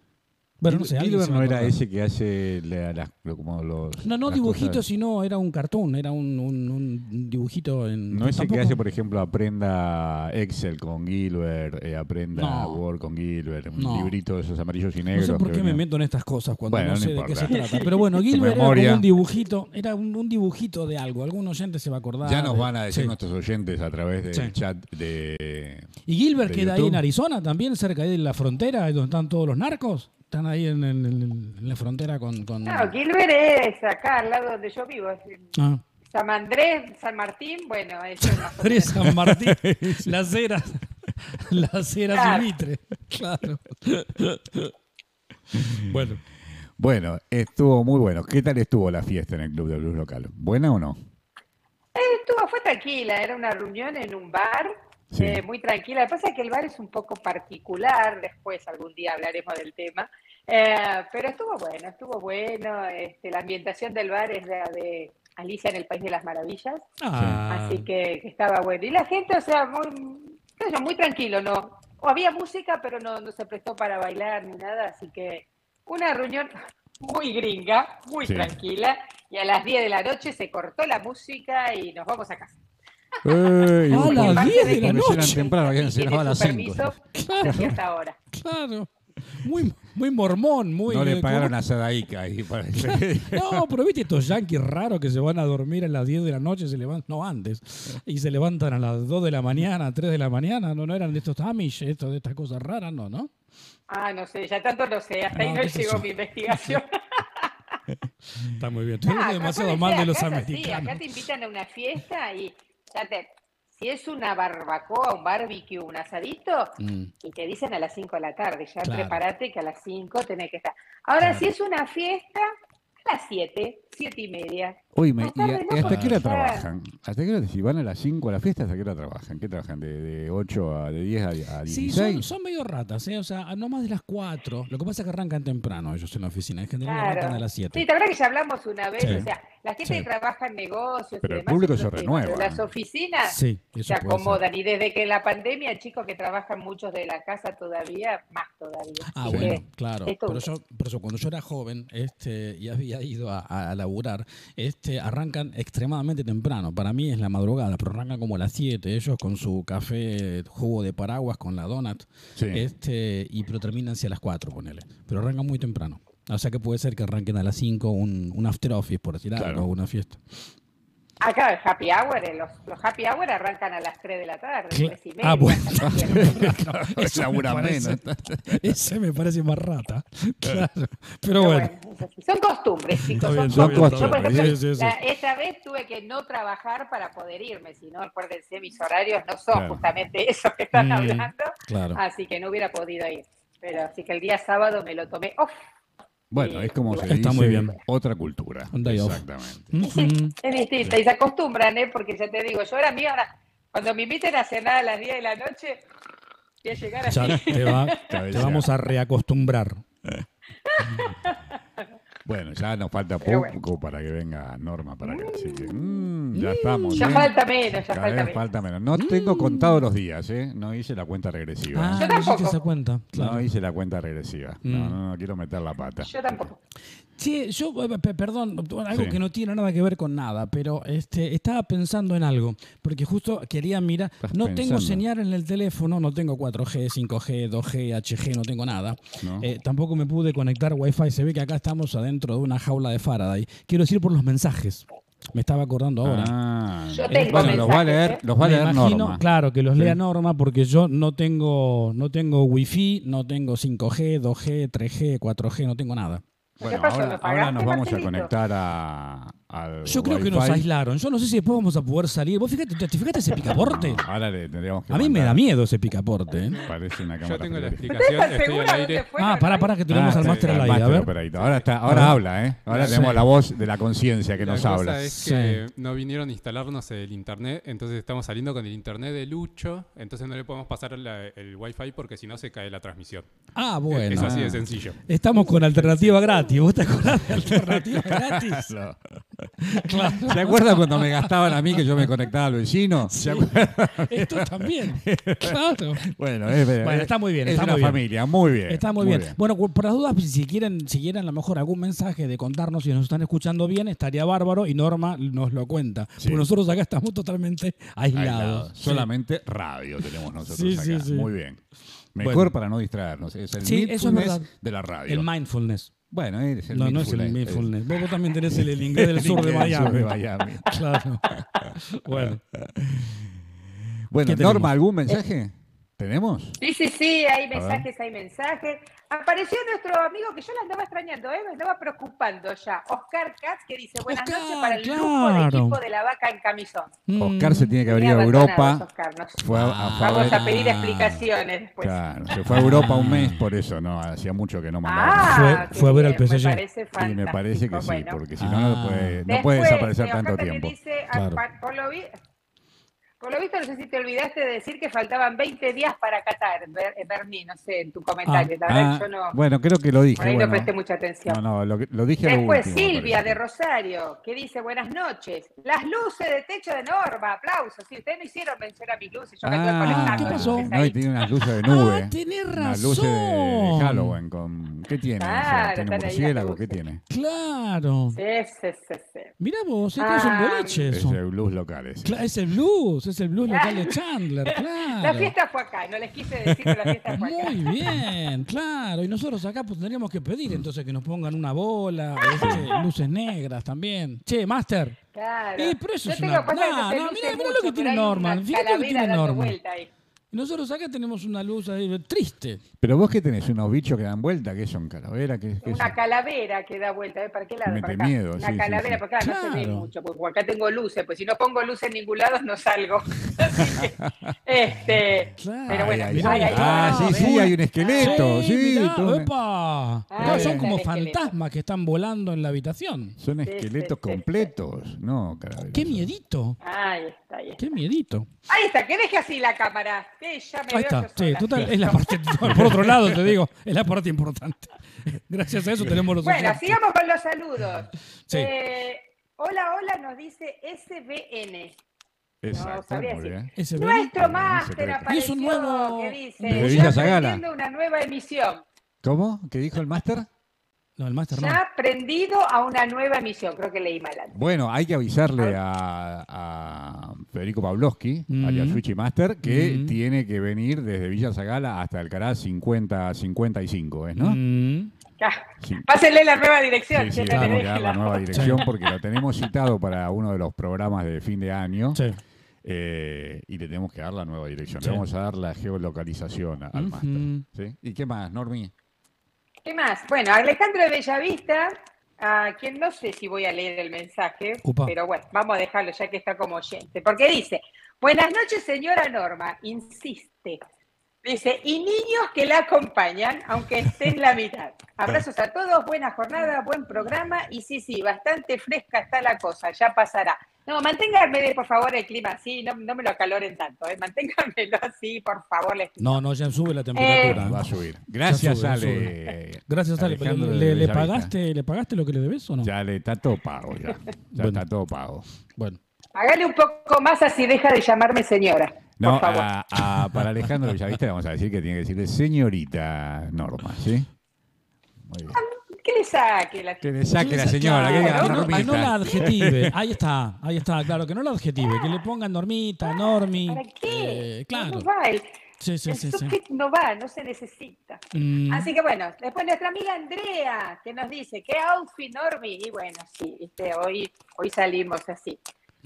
Speaker 4: Bueno, no sé.
Speaker 2: Gilbert no era ese que hace la- como los.
Speaker 4: No, no
Speaker 2: las
Speaker 4: dibujito,
Speaker 2: cosas-
Speaker 4: sino era un cartoon, era un, un- un dibujito en.
Speaker 2: No ese que hace, por ejemplo, aprenda Excel con Gilbert, eh, aprenda
Speaker 4: No.
Speaker 2: Word con Gilbert, un
Speaker 4: No.
Speaker 2: librito de esos amarillos y
Speaker 4: No
Speaker 2: negros.
Speaker 4: sé por qué me meto en estas cosas cuando
Speaker 2: Bueno,
Speaker 4: no
Speaker 2: no
Speaker 4: sé de qué se trata. Pero bueno, *laughs* Gilbert era como un dibujito, era un, un dibujito de algo. Algún oyente se va a acordar.
Speaker 2: Ya nos
Speaker 4: de-
Speaker 2: van a decir
Speaker 4: Sí.
Speaker 2: nuestros oyentes a través del
Speaker 4: Sí.
Speaker 2: chat de.
Speaker 4: ¿Y Gilbert
Speaker 2: de
Speaker 4: queda ahí en Arizona también, cerca de la frontera, donde están todos los narcos? Están ahí en, en- en- la frontera con... con...
Speaker 5: No, Gilbert es acá, al lado donde yo vivo. es en
Speaker 4: Ah.
Speaker 5: San Andrés, San Martín, bueno, eso o
Speaker 4: Andrés. San Martín, *laughs* las eras, las eras
Speaker 5: Claro.
Speaker 4: de Mitre. Claro. bueno,
Speaker 2: Bueno, estuvo muy bueno. ¿Qué tal estuvo la fiesta en el Club de Blues local? ¿Buena o no?
Speaker 5: Eh, Estuvo, fue tranquila, era una reunión en un bar,
Speaker 2: Sí.
Speaker 5: eh, muy tranquila. Lo que pasa es que el bar es un poco particular, después algún día hablaremos del tema, Eh, pero estuvo bueno, estuvo bueno. Este, la ambientación del bar es la de Alicia en el País de las Maravillas,
Speaker 4: ah,
Speaker 5: así que, que estaba bueno. Y la gente, o sea, muy, muy tranquilo, ¿no? O había música, pero no, no se prestó para bailar ni nada, así que una reunión *laughs* muy gringa, muy
Speaker 2: Sí.
Speaker 5: tranquila, y a las 10 de la noche se cortó la música y nos vamos a casa. *laughs*
Speaker 2: Ey,
Speaker 4: A las
Speaker 5: Aparte
Speaker 4: 10
Speaker 5: de
Speaker 4: de la
Speaker 5: que
Speaker 2: noche. temprano, habían
Speaker 5: tiene
Speaker 2: cenado a las
Speaker 5: su
Speaker 2: 5.
Speaker 5: permiso, *laughs* y hasta ahora.
Speaker 4: claro. Muy, muy mormón, muy...
Speaker 2: no le
Speaker 4: eh,
Speaker 2: pagaron
Speaker 4: ¿cómo?
Speaker 2: a Sadaica ahí para *laughs*
Speaker 4: No, pero viste estos yanquis raros que se van a dormir a las 10 de la noche, se levantan, no antes, y se levantan a las 2 de la mañana, 3 de la mañana, no, no eran de estos Amish, estos, de estas cosas raras, no, ¿no?
Speaker 5: Ah, no sé, ya tanto no sé, hasta ahí
Speaker 4: No,
Speaker 5: no llegó mi *laughs* investigación.
Speaker 4: Está muy bien, estoy
Speaker 5: Ah, acá
Speaker 4: demasiado mal de los
Speaker 5: así,
Speaker 4: americanos.
Speaker 5: acá te invitan a una fiesta y ya te, si es una barbacoa, un barbecue, un asadito,
Speaker 4: Mm.
Speaker 5: y te dicen a las 5 de la tarde, ya
Speaker 4: Claro.
Speaker 5: prepárate que a las 5 tenés que estar. Ahora,
Speaker 4: Claro.
Speaker 5: si es una fiesta, a las 7, 7 y media.
Speaker 2: Oye, me- ¿y, a- hasta qué hora trabajan? ¿Hasta qué hora? Si van a las 5 a la fiesta, ¿hasta qué hora trabajan? ¿Qué trabajan? ¿De, de 8 a de 10 a, a 16?
Speaker 4: Sí, son, son medio ratas, ¿eh? o sea, no más de las 4. Lo que pasa es que arrancan temprano ellos en la oficina, en general
Speaker 5: Claro.
Speaker 4: arrancan a las 7.
Speaker 5: Sí, te acuerdas que ya hablamos una vez,
Speaker 4: Sí.
Speaker 5: o sea, la gente
Speaker 4: Sí.
Speaker 5: que trabaja en negocios
Speaker 2: Pero
Speaker 5: y
Speaker 2: el
Speaker 5: demás,
Speaker 2: público
Speaker 5: yo
Speaker 2: se renueva.
Speaker 5: Las oficinas
Speaker 4: Sí, eso
Speaker 5: se
Speaker 4: ser.
Speaker 5: acomodan y desde que la pandemia, chicos que trabajan muchos de la casa todavía, más todavía.
Speaker 4: Ah,
Speaker 5: Así
Speaker 4: bueno, claro. Por eso, por eso cuando yo era joven este, y había ido a, a- a laburar, este, arrancan extremadamente temprano. Para mí es la madrugada, pero arrancan como a las 7. Ellos con su café, jugo de paraguas, con la donut,
Speaker 2: Sí.
Speaker 4: este, y pero terminan hacia las 4, ponele. Pero arrancan muy temprano. O sea que puede ser que arranquen a las 5 un, un after office, por decir
Speaker 2: Claro.
Speaker 4: algo, una fiesta.
Speaker 5: Acá el happy hour, eh, los, los happy hour arrancan a las 3 de la tarde,
Speaker 4: Cla-
Speaker 5: 3 y media.
Speaker 4: Ah, bueno.
Speaker 2: Labura *laughs* *laughs*
Speaker 4: parece-
Speaker 2: menos.
Speaker 4: Ese me parece más rata. *laughs* Claro. Pero
Speaker 5: Pero
Speaker 4: bueno.
Speaker 5: son costumbres, chicos.
Speaker 4: Bien,
Speaker 5: son
Speaker 2: bien,
Speaker 5: costumbres.
Speaker 2: está
Speaker 5: Yo, por
Speaker 2: bien.
Speaker 5: ejemplo,
Speaker 4: Sí, sí, sí.
Speaker 5: la- esta vez tuve que no trabajar para poder irme, si no, acuérdense, mis horarios no son
Speaker 2: Claro.
Speaker 5: justamente eso que están
Speaker 4: Mm,
Speaker 5: hablando,
Speaker 4: Claro.
Speaker 5: así que no hubiera podido ir. Pero así que el día sábado me lo tomé off.
Speaker 2: Bueno, es como se
Speaker 4: Está
Speaker 2: dice,
Speaker 4: muy bien.
Speaker 2: otra cultura. Exactamente. *laughs*
Speaker 5: Es distinta y se acostumbran, ¿eh? Porque ya te digo, yo ahora mío, ahora, cuando me inviten a cenar a las 10 de la noche, voy a llegar así.
Speaker 4: Ya te, va- *laughs* te vamos a reacostumbrar. *laughs*
Speaker 2: Bueno, ya nos falta poco para que venga Norma para acá. Así que mm, ya estamos.
Speaker 5: Ya
Speaker 2: ¿eh?
Speaker 5: falta menos, ya
Speaker 2: Cada
Speaker 5: falta menos.
Speaker 2: falta menos. No tengo contado los días, ¿eh? No hice la cuenta regresiva.
Speaker 4: Ah,
Speaker 5: Yo
Speaker 4: no hiciste
Speaker 5: tampoco.
Speaker 4: esa cuenta. Claro.
Speaker 2: No hice la cuenta regresiva. No,
Speaker 4: Mm.
Speaker 2: no, no quiero meter la pata.
Speaker 5: Yo tampoco.
Speaker 4: Sí, yo, eh, pe- perdón, algo
Speaker 2: Sí.
Speaker 4: que no tiene nada que ver con nada, pero este, estaba pensando en algo, porque justo quería mirar,
Speaker 2: Estás
Speaker 4: no tengo señal en el teléfono, no tengo 4G, 5G, 2G, HG, no tengo nada.
Speaker 2: ¿no?
Speaker 4: Eh, tampoco me pude conectar Wi-Fi, se ve que acá estamos adentro de una jaula de Faraday. Quiero decir por los mensajes, me estaba acordando ahora.
Speaker 2: Ah,
Speaker 5: Yo
Speaker 2: eh,
Speaker 5: tengo
Speaker 2: bueno, los va a leer,
Speaker 5: ¿eh?
Speaker 2: los va a leer
Speaker 4: imagino,
Speaker 2: Norma.
Speaker 4: claro, que los
Speaker 2: Sí.
Speaker 4: lea Norma porque yo no tengo, no tengo Wi-Fi, no tengo 5G, 2G, 3G, 4G, no tengo nada.
Speaker 2: Bueno, ahora,
Speaker 5: ¿Lo
Speaker 2: ahora nos vamos a conectar a, al
Speaker 4: Yo creo que nos aislaron. Yo no sé si después vamos a poder salir. ¿Vos fíjate, te, te fijaste ese picaporte?
Speaker 2: No, *laughs* ahora le tendríamos que
Speaker 4: A mí me
Speaker 2: mandar-
Speaker 4: da miedo ese picaporte. ¿eh?
Speaker 2: Parece una cámara
Speaker 6: Yo tengo la
Speaker 2: frigorífica.
Speaker 6: explicación,
Speaker 5: ¿Estás
Speaker 6: estoy al aire.
Speaker 4: Ah, para, para, que tenemos
Speaker 2: Ah,
Speaker 4: al
Speaker 2: sí,
Speaker 4: máster al aire. A
Speaker 2: máster
Speaker 4: ver.
Speaker 2: operador. Ahora, está, ahora
Speaker 4: ver.
Speaker 2: habla, ¿eh? Ahora tenemos la voz de la conciencia que
Speaker 6: La
Speaker 2: nos
Speaker 6: cosa
Speaker 2: habla.
Speaker 6: es que no vinieron a instalarnos el internet, entonces estamos saliendo con el internet de Lucho, entonces no le podemos pasar la- el wifi porque si no se cae la transmisión.
Speaker 4: Ah, bueno.
Speaker 6: es así de sencillo.
Speaker 4: Estamos con alternativa gratis. ¿Vos te acordás de alternativa *laughs* gratis?
Speaker 2: Claro. *laughs*
Speaker 4: Claro.
Speaker 2: ¿Se acuerdan cuando me gastaban a mí que yo me conectaba al vecino? ¿Se acuerdan?
Speaker 4: Esto también. *laughs* Claro.
Speaker 2: Bueno, es,
Speaker 4: Bueno, está muy bien,
Speaker 2: Es
Speaker 4: está
Speaker 2: una
Speaker 4: muy bien.
Speaker 2: familia, muy bien.
Speaker 4: Está muy, bien. Bueno, por las dudas, si quieren, si quieren a lo mejor algún mensaje de contarnos si nos están escuchando bien, estaría bárbaro y Norma nos lo cuenta.
Speaker 2: Sí.
Speaker 4: Porque nosotros acá estamos totalmente aislados. Sí.
Speaker 2: Solamente radio tenemos nosotros
Speaker 4: Sí, sí,
Speaker 2: acá.
Speaker 4: sí.
Speaker 2: Muy bien. Mejor
Speaker 4: Bueno.
Speaker 2: para no distraernos. Es el
Speaker 4: Sí, eso es
Speaker 2: mindfulness
Speaker 4: verdad.
Speaker 2: de la radio.
Speaker 4: El mindfulness.
Speaker 2: Bueno, es el
Speaker 4: no, no es el
Speaker 2: mindfulness.
Speaker 4: Vos, vos también tenés el, el inglés del *laughs*
Speaker 2: El
Speaker 4: sur de Miami.
Speaker 2: de Miami. *laughs*
Speaker 4: Claro. *laughs* Bueno.
Speaker 2: Bueno. Norma, ¿algún mensaje? ¿Tenemos?
Speaker 5: Sí, sí, sí, hay mensajes, hay mensajes. Apareció nuestro amigo que yo la andaba extrañando, ¿eh? me andaba preocupando ya. Oscar Katz, que dice buenas
Speaker 4: Oscar,
Speaker 5: noches para el grupo
Speaker 4: claro.
Speaker 5: de equipo de la vaca en camisón.
Speaker 2: Oscar se tiene que haber ido a Europa.
Speaker 5: Oscar, nos-
Speaker 2: Fue a, a
Speaker 4: Ah.
Speaker 5: Vamos a pedir
Speaker 4: Ah.
Speaker 5: explicaciones después.
Speaker 2: Claro, se fue a Europa un mes por eso, ¿no? Hacía mucho que no mandaba.
Speaker 5: Ah,
Speaker 4: Fue- fue a ver al PSG.
Speaker 5: Me parece
Speaker 2: me parece que sí,
Speaker 5: Bueno.
Speaker 2: porque si no, no
Speaker 4: Ah.
Speaker 2: puede, no
Speaker 5: Después,
Speaker 2: puede desaparecer tanto tiempo.
Speaker 5: dice, ah,
Speaker 4: Claro.
Speaker 5: pa- por, lo vi- por lo visto, no sé si te olvidaste de decir que faltaban 20 días para Qatar, Ber- Berni, no sé, en tu comentario. la verdad
Speaker 2: Ah,
Speaker 5: yo no,
Speaker 2: bueno, creo que lo dije.
Speaker 5: por ahí
Speaker 2: bueno.
Speaker 5: no presté mucha atención.
Speaker 2: No, no, lo, lo dije a lo
Speaker 5: Después
Speaker 2: último,
Speaker 5: Silvia de Rosario, que dice buenas noches. Las luces de techo de Norma, aplausos. Si ustedes no hicieron mención a mis luces, yo me estoy
Speaker 2: Ah,
Speaker 5: conectando.
Speaker 4: ¿qué pasó?
Speaker 5: luces
Speaker 2: No, y tiene unas luces de *laughs* nube.
Speaker 4: Ah, tenés
Speaker 2: Unas luces de,
Speaker 4: razón.
Speaker 2: Halloween. Con, ¿Qué tiene?
Speaker 5: Claro?
Speaker 2: ¿Tiene
Speaker 5: están ahí las
Speaker 2: murciélago? ¿Qué tiene?
Speaker 4: Claro.
Speaker 5: Sí, sí, sí, sí.
Speaker 4: Mirá vos, esto es un
Speaker 5: Ah,
Speaker 4: boliche
Speaker 2: Es
Speaker 4: eso.
Speaker 2: el blues local ese.
Speaker 4: Es el blues, es el blues local de Chandler, *laughs*
Speaker 5: La
Speaker 4: claro.
Speaker 5: fiesta fue acá, no les quise decir que la fiesta fue acá.
Speaker 4: Muy bien, claro. Y nosotros acá pues, tendríamos que pedir entonces que nos pongan una bola, este, *laughs* luces negras también. Che, Master.
Speaker 5: Claro.
Speaker 4: Eh, pero eso
Speaker 5: Yo
Speaker 4: es
Speaker 5: tengo
Speaker 4: una-
Speaker 5: que
Speaker 4: no, mirá, mirá lo que tiene Norman, fíjate lo que tiene Norman.
Speaker 5: vuelta ahí.
Speaker 4: Nosotros acá tenemos una luz ahí triste.
Speaker 2: Pero vos que tenés unos bichos que dan vuelta, que son calaveras, que,
Speaker 5: Una
Speaker 2: son?
Speaker 5: calavera que da vuelta, ¿eh? ¿para qué lado? Para acá.
Speaker 2: miedo,
Speaker 5: Una
Speaker 2: sí, sí,
Speaker 5: calavera,
Speaker 2: sí.
Speaker 5: porque acá no se ve
Speaker 4: Claro.
Speaker 5: mucho, porque acá tengo luces, pues si no pongo luces en ningún lado no salgo. *laughs* Así que, *laughs* este,
Speaker 4: Claro.
Speaker 5: pero bueno,
Speaker 2: Ay,
Speaker 5: ay, ay,
Speaker 2: ah,
Speaker 5: no,
Speaker 2: sí, sí, hay un esqueleto. Sí,
Speaker 4: mirá, epa.
Speaker 5: Ah,
Speaker 4: No, son como fantasmas que están volando en la habitación.
Speaker 2: son
Speaker 5: sí,
Speaker 2: esqueletos
Speaker 5: sí, sí.
Speaker 2: completos. No, calaveras.
Speaker 4: Qué miedito,
Speaker 5: Ahí está, ahí está.
Speaker 4: qué miedito.
Speaker 5: Ahí está, que deje así la cámara. Que ya me
Speaker 4: Ahí
Speaker 5: veo
Speaker 4: está,
Speaker 5: yo
Speaker 4: sí, total, es la parte, por otro lado te digo, es la parte importante. *laughs* Gracias a eso tenemos los
Speaker 5: Bueno,
Speaker 4: oyentes.
Speaker 5: sigamos con los saludos.
Speaker 4: Sí.
Speaker 5: Eh, hola, hola, nos dice SBN.
Speaker 2: Exacto,
Speaker 5: No, sabría
Speaker 2: muy bien.
Speaker 5: Nuestro máster apareció
Speaker 4: es un nuevo-
Speaker 5: que dice, "Ya
Speaker 2: Villa Zagala".
Speaker 5: aprendiendo una nueva emisión.
Speaker 2: ¿Cómo? ¿Qué dijo el máster?
Speaker 4: No, el máster no.
Speaker 5: Ya prendido a una nueva emisión, creo que leí mal antes.
Speaker 2: Bueno, hay que avisarle a, a Federico Pavlovsky,
Speaker 4: Mm.
Speaker 2: alias Switchy Master, que
Speaker 4: Mm.
Speaker 2: tiene que venir desde Villa Zagala hasta Alcaraz 50-55, ¿es, no?
Speaker 4: Mm.
Speaker 5: Ah,
Speaker 2: Sí.
Speaker 5: Pásenle la nueva dirección.
Speaker 2: Sí, sí,
Speaker 5: deje
Speaker 2: que dar la nueva dirección porque lo tenemos citado para uno de los programas de fin de año
Speaker 4: Sí.
Speaker 2: eh, y le tenemos que dar la nueva dirección.
Speaker 4: Sí.
Speaker 2: Le vamos a dar la geolocalización a- al máster. ¿sí? ¿Y qué más, Normi?
Speaker 5: ¿Qué más? Bueno, Alejandro de Bellavista, a quien no sé si voy a leer el mensaje,
Speaker 4: Upa.
Speaker 5: pero bueno, vamos a dejarlo ya que está como oyente, porque dice, buenas noches señora Norma, insiste. Dice, y niños que la acompañan, aunque esté en la mitad. *laughs* Abrazos a todos, buena jornada, buen programa, y sí, sí, bastante fresca está la cosa, ya pasará. No, manténganme por favor el clima así, no, no me lo acaloren tanto, ¿eh? manténganmelo así, por favor. les.
Speaker 4: No, no, ya sube la temperatura.
Speaker 2: Va a
Speaker 4: ¿eh?
Speaker 2: subir. Gracias,
Speaker 4: sube,
Speaker 2: Ale.
Speaker 4: Gracias, Ale. ¿Le, pagaste, ¿Le pagaste lo que le debes o no?
Speaker 2: Ya le está todo pago, ya. Ya
Speaker 4: Bueno.
Speaker 2: está todo pago.
Speaker 4: Bueno.
Speaker 5: Hágale un poco más así deja de llamarme señora,
Speaker 2: No,
Speaker 5: por favor.
Speaker 2: a- a- para Alejandro Bellavista le vamos a decir que tiene que decirle señorita Norma, ¿sí? Muy bien.
Speaker 5: Que le saque la
Speaker 2: Que le saque la señora, que diga
Speaker 4: no, no,
Speaker 2: Normita.
Speaker 4: no la adjetive. *laughs* Ahí está, ahí está, claro, que no la adjetive, que le pongan Normita, Normi.
Speaker 5: ¿Para qué?
Speaker 4: eh, claro.
Speaker 5: No va, el,
Speaker 4: Sí, sí,
Speaker 5: el
Speaker 4: sí, sí.
Speaker 5: subject no va, no se necesita.
Speaker 4: Mm,
Speaker 5: Así que bueno, después nuestra amiga Andrea, que nos dice, ¿qué outfit, Normi? Y bueno, sí, viste, hoy, hoy salimos así.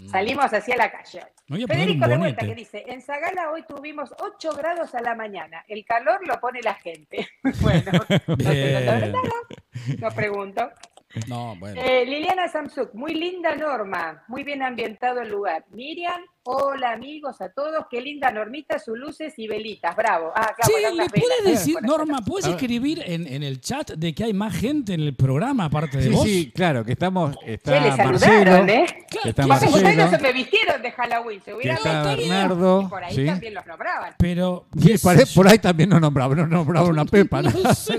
Speaker 5: Salimos así a la calle. Federico de vuelta que dice, en Zagala hoy tuvimos 8 grados a la mañana. El calor lo pone la gente. *laughs* bueno, no, sé, ¿no pregunto.
Speaker 4: No, bueno.
Speaker 5: Eh, Liliana Samsuk, muy linda norma, muy bien ambientado el lugar. Miriam, hola amigos a todos, qué linda normita, sus luces y velitas, bravo. Ah, claro,
Speaker 4: Sí, ¿le puedes
Speaker 5: ¿no?
Speaker 4: decir. Norma, puedes escribir en, en el chat de que hay más gente en el programa aparte de
Speaker 2: Sí,
Speaker 4: vos?
Speaker 2: sí, claro, que estamos. Está
Speaker 5: Che, le
Speaker 2: Marcelo,
Speaker 5: saludaron, ¿eh?
Speaker 4: Claro,
Speaker 2: está
Speaker 4: ¿qué
Speaker 5: Pasa que ustedes no
Speaker 2: Marcelo,
Speaker 5: se me vistieron de Halloween, se hubieran
Speaker 2: está
Speaker 5: y
Speaker 2: Bernardo.
Speaker 5: por ahí
Speaker 2: ¿sí?
Speaker 5: también los nombraban.
Speaker 4: Pero.
Speaker 2: Sí,
Speaker 4: ¿qué
Speaker 2: por, ahí, también nos nombraban, nos nombraban una *laughs* pepa. ¿no?
Speaker 4: No sé,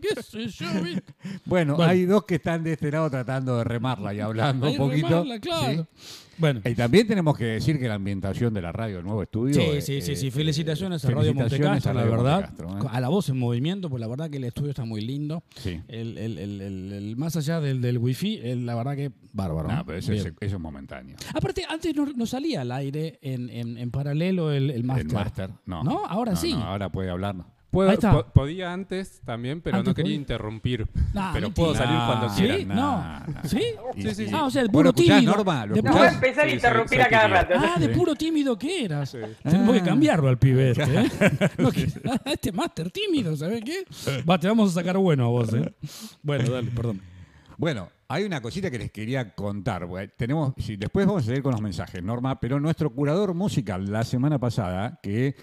Speaker 4: qué sé yo. *laughs*
Speaker 2: Bueno,
Speaker 4: Bueno.
Speaker 2: hay dos que están de este lado tratando de remarla y hablando un poquito.
Speaker 4: remarla, claro.
Speaker 2: ¿sí?
Speaker 4: Bueno.
Speaker 2: Y también tenemos que decir que la ambientación de la radio, el nuevo estudio.
Speaker 4: Sí,
Speaker 2: eh,
Speaker 4: sí, sí, sí.
Speaker 2: eh,
Speaker 4: Felicitaciones a Radio
Speaker 2: felicitaciones
Speaker 4: Montecastro,
Speaker 2: a
Speaker 4: la verdad.
Speaker 2: ¿eh?
Speaker 4: A la voz en movimiento, pues la verdad que el estudio está muy lindo.
Speaker 2: Sí.
Speaker 4: El, el- el- el- el- más allá del, del wifi, la verdad que bárbaro.
Speaker 2: No, pero eso es, eso es momentáneo.
Speaker 4: Aparte, antes no, no salía al aire en, en- en paralelo el, el máster.
Speaker 2: El máster, no.
Speaker 4: ¿No? Ahora sí.
Speaker 2: no, ahora puede hablar.
Speaker 6: Puedo-
Speaker 4: Ahí está.
Speaker 6: po- podía antes también, pero
Speaker 4: Antes
Speaker 6: no quería
Speaker 4: podía.
Speaker 6: interrumpir.
Speaker 4: Nah,
Speaker 6: pero
Speaker 4: mentira.
Speaker 6: puedo salir cuando
Speaker 2: Nah,
Speaker 6: quiera.
Speaker 4: ¿Sí?
Speaker 2: nah,
Speaker 4: No.
Speaker 2: nah.
Speaker 4: ¿Sí?
Speaker 6: Sí, sí.
Speaker 4: Ah, o sea, el
Speaker 2: ¿Vos
Speaker 4: puro
Speaker 2: escuchás,
Speaker 4: tímido.
Speaker 2: Norma? ¿Lo
Speaker 4: De
Speaker 5: No
Speaker 2: escuchás?
Speaker 5: voy a
Speaker 4: puro-
Speaker 5: empezar a
Speaker 6: Sí,
Speaker 5: interrumpir a cada
Speaker 6: tímido.
Speaker 5: rato.
Speaker 4: Ah, de puro tímido que eras.
Speaker 6: Sí.
Speaker 4: Tenemos que
Speaker 2: Ah.
Speaker 4: cambiarlo al pibe este, ¿eh? *laughs* No, que- *laughs* este máster tímido, ¿sabes qué? Va, te vamos a sacar bueno a vos, ¿eh? Bueno, dale, perdón.
Speaker 2: Bueno, hay una cosita que les quería contar. porque Tenemos, sí, después vamos a seguir con los mensajes, Norma, pero nuestro curador musical la semana pasada, que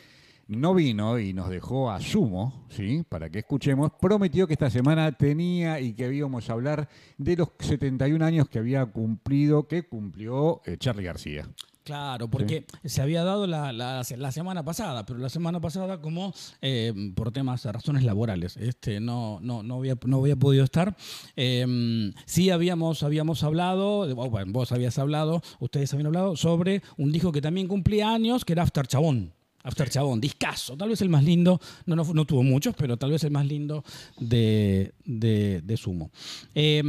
Speaker 2: no vino y nos dejó a sumo, ¿sí? Para que escuchemos, prometió que esta semana tenía y que íbamos a hablar de los 71 años que había cumplido, que cumplió eh, Charlie García.
Speaker 4: Claro, porque se había dado la, la- la semana pasada, pero la semana pasada como eh, por temas, razones laborales, este, no, no, no, había, no había podido estar. Eh, sí habíamos, habíamos hablado, o, bueno, vos habías hablado, ustedes habían hablado sobre un disco que también cumplía años, que era After Chabón. After Chabón, discazo, tal vez el más lindo, no, no, no tuvo muchos, pero tal vez el más lindo de, de, de Sumo. Eh,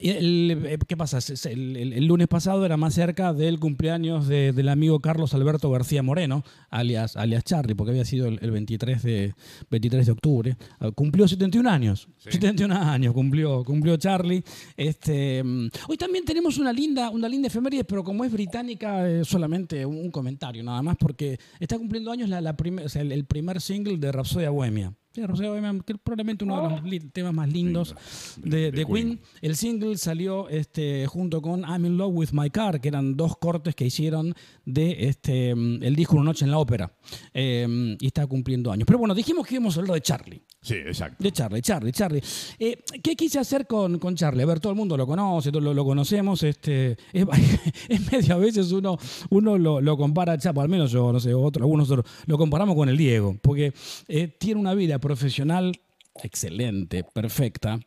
Speaker 4: el- eh, ¿Qué pasa? El, el- el lunes pasado era más cerca del cumpleaños de- del amigo Carlos Alberto García Moreno, alias, alias Charlie, porque había sido el, el 23, de, 23 de octubre. Ah, Cumplió 71 años. 71 años cumplió, cumplió Charlie. Este, mm, hoy también tenemos una linda, una linda efeméride, pero como es británica, eh, solamente un comentario nada más, porque está cumpliendo años la, la primer- o sea, el, el primer single de Rhapsodia Bohemia. Sí, Bohemia, que es probablemente uno de los li- temas más lindos
Speaker 2: Lindo.
Speaker 4: de,
Speaker 2: De-
Speaker 4: de
Speaker 2: de
Speaker 4: Queen.
Speaker 2: Queen.
Speaker 4: El single salió este, junto con I'm in Love with My Car, que eran dos cortes que hicieron de este, mm, el disco Una Noche en la Ópera. Eh, y está cumpliendo años. Pero bueno, dijimos que íbamos a hablar de Charlie.
Speaker 2: Sí, exacto.
Speaker 4: De Charlie, Charlie, Charlie. Eh, ¿Qué quise hacer con, con Charlie? A ver, todo el mundo lo conoce, todo lo, lo conocemos. Este, es, *laughs* es medio a veces uno, uno lo, lo compara Chapo, al menos yo, no sé, otro, algunos otros, lo comparamos con el Diego, porque eh, tiene una vida profesional excelente, perfecta,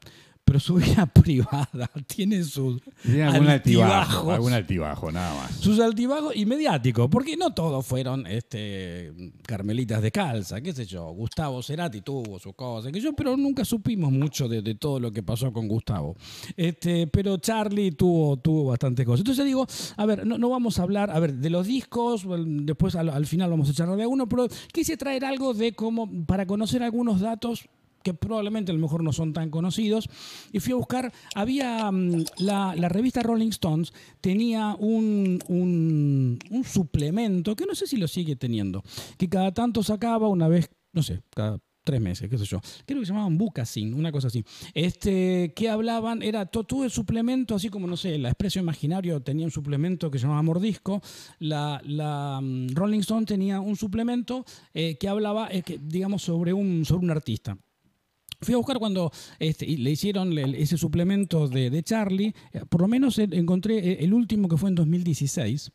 Speaker 4: pero su vida *laughs* privada tiene sus
Speaker 2: Tiene algún altibajo,
Speaker 4: altibajos.
Speaker 2: algún altibajo, nada más.
Speaker 4: sus altibajos y mediáticos, porque no todos fueron este, carmelitas de calza, qué sé yo. Gustavo Cerati tuvo sus cosas, que yo, pero nunca supimos mucho de, de todo lo que pasó con Gustavo. Este, pero Charlie tuvo, tuvo bastantes cosas. Entonces digo, a ver, no, no vamos a hablar, a ver, de los discos, después al, al final vamos a charlar de uno, pero quise traer algo de cómo, para conocer algunos datos que probablemente a lo mejor no son tan conocidos, y fui a buscar, había mm, la, la revista Rolling Stones, tenía un, un, un suplemento, que no sé si lo sigue teniendo, que cada tanto sacaba una vez, no sé, cada tres meses, qué sé yo, creo que se llamaban Bucasin, una cosa así, este, que hablaban, era to- todo el suplemento, así como, no sé, la Expreso Imaginario tenía un suplemento que se llamaba Mordisco, la, la mm, Rolling Stone tenía un suplemento eh, que hablaba, eh, que, digamos, sobre un, sobre un artista. Fui a buscar cuando este, le hicieron ese suplemento de, Charlie, eh, por lo menos en- encontré eh, el último que fue en 2016.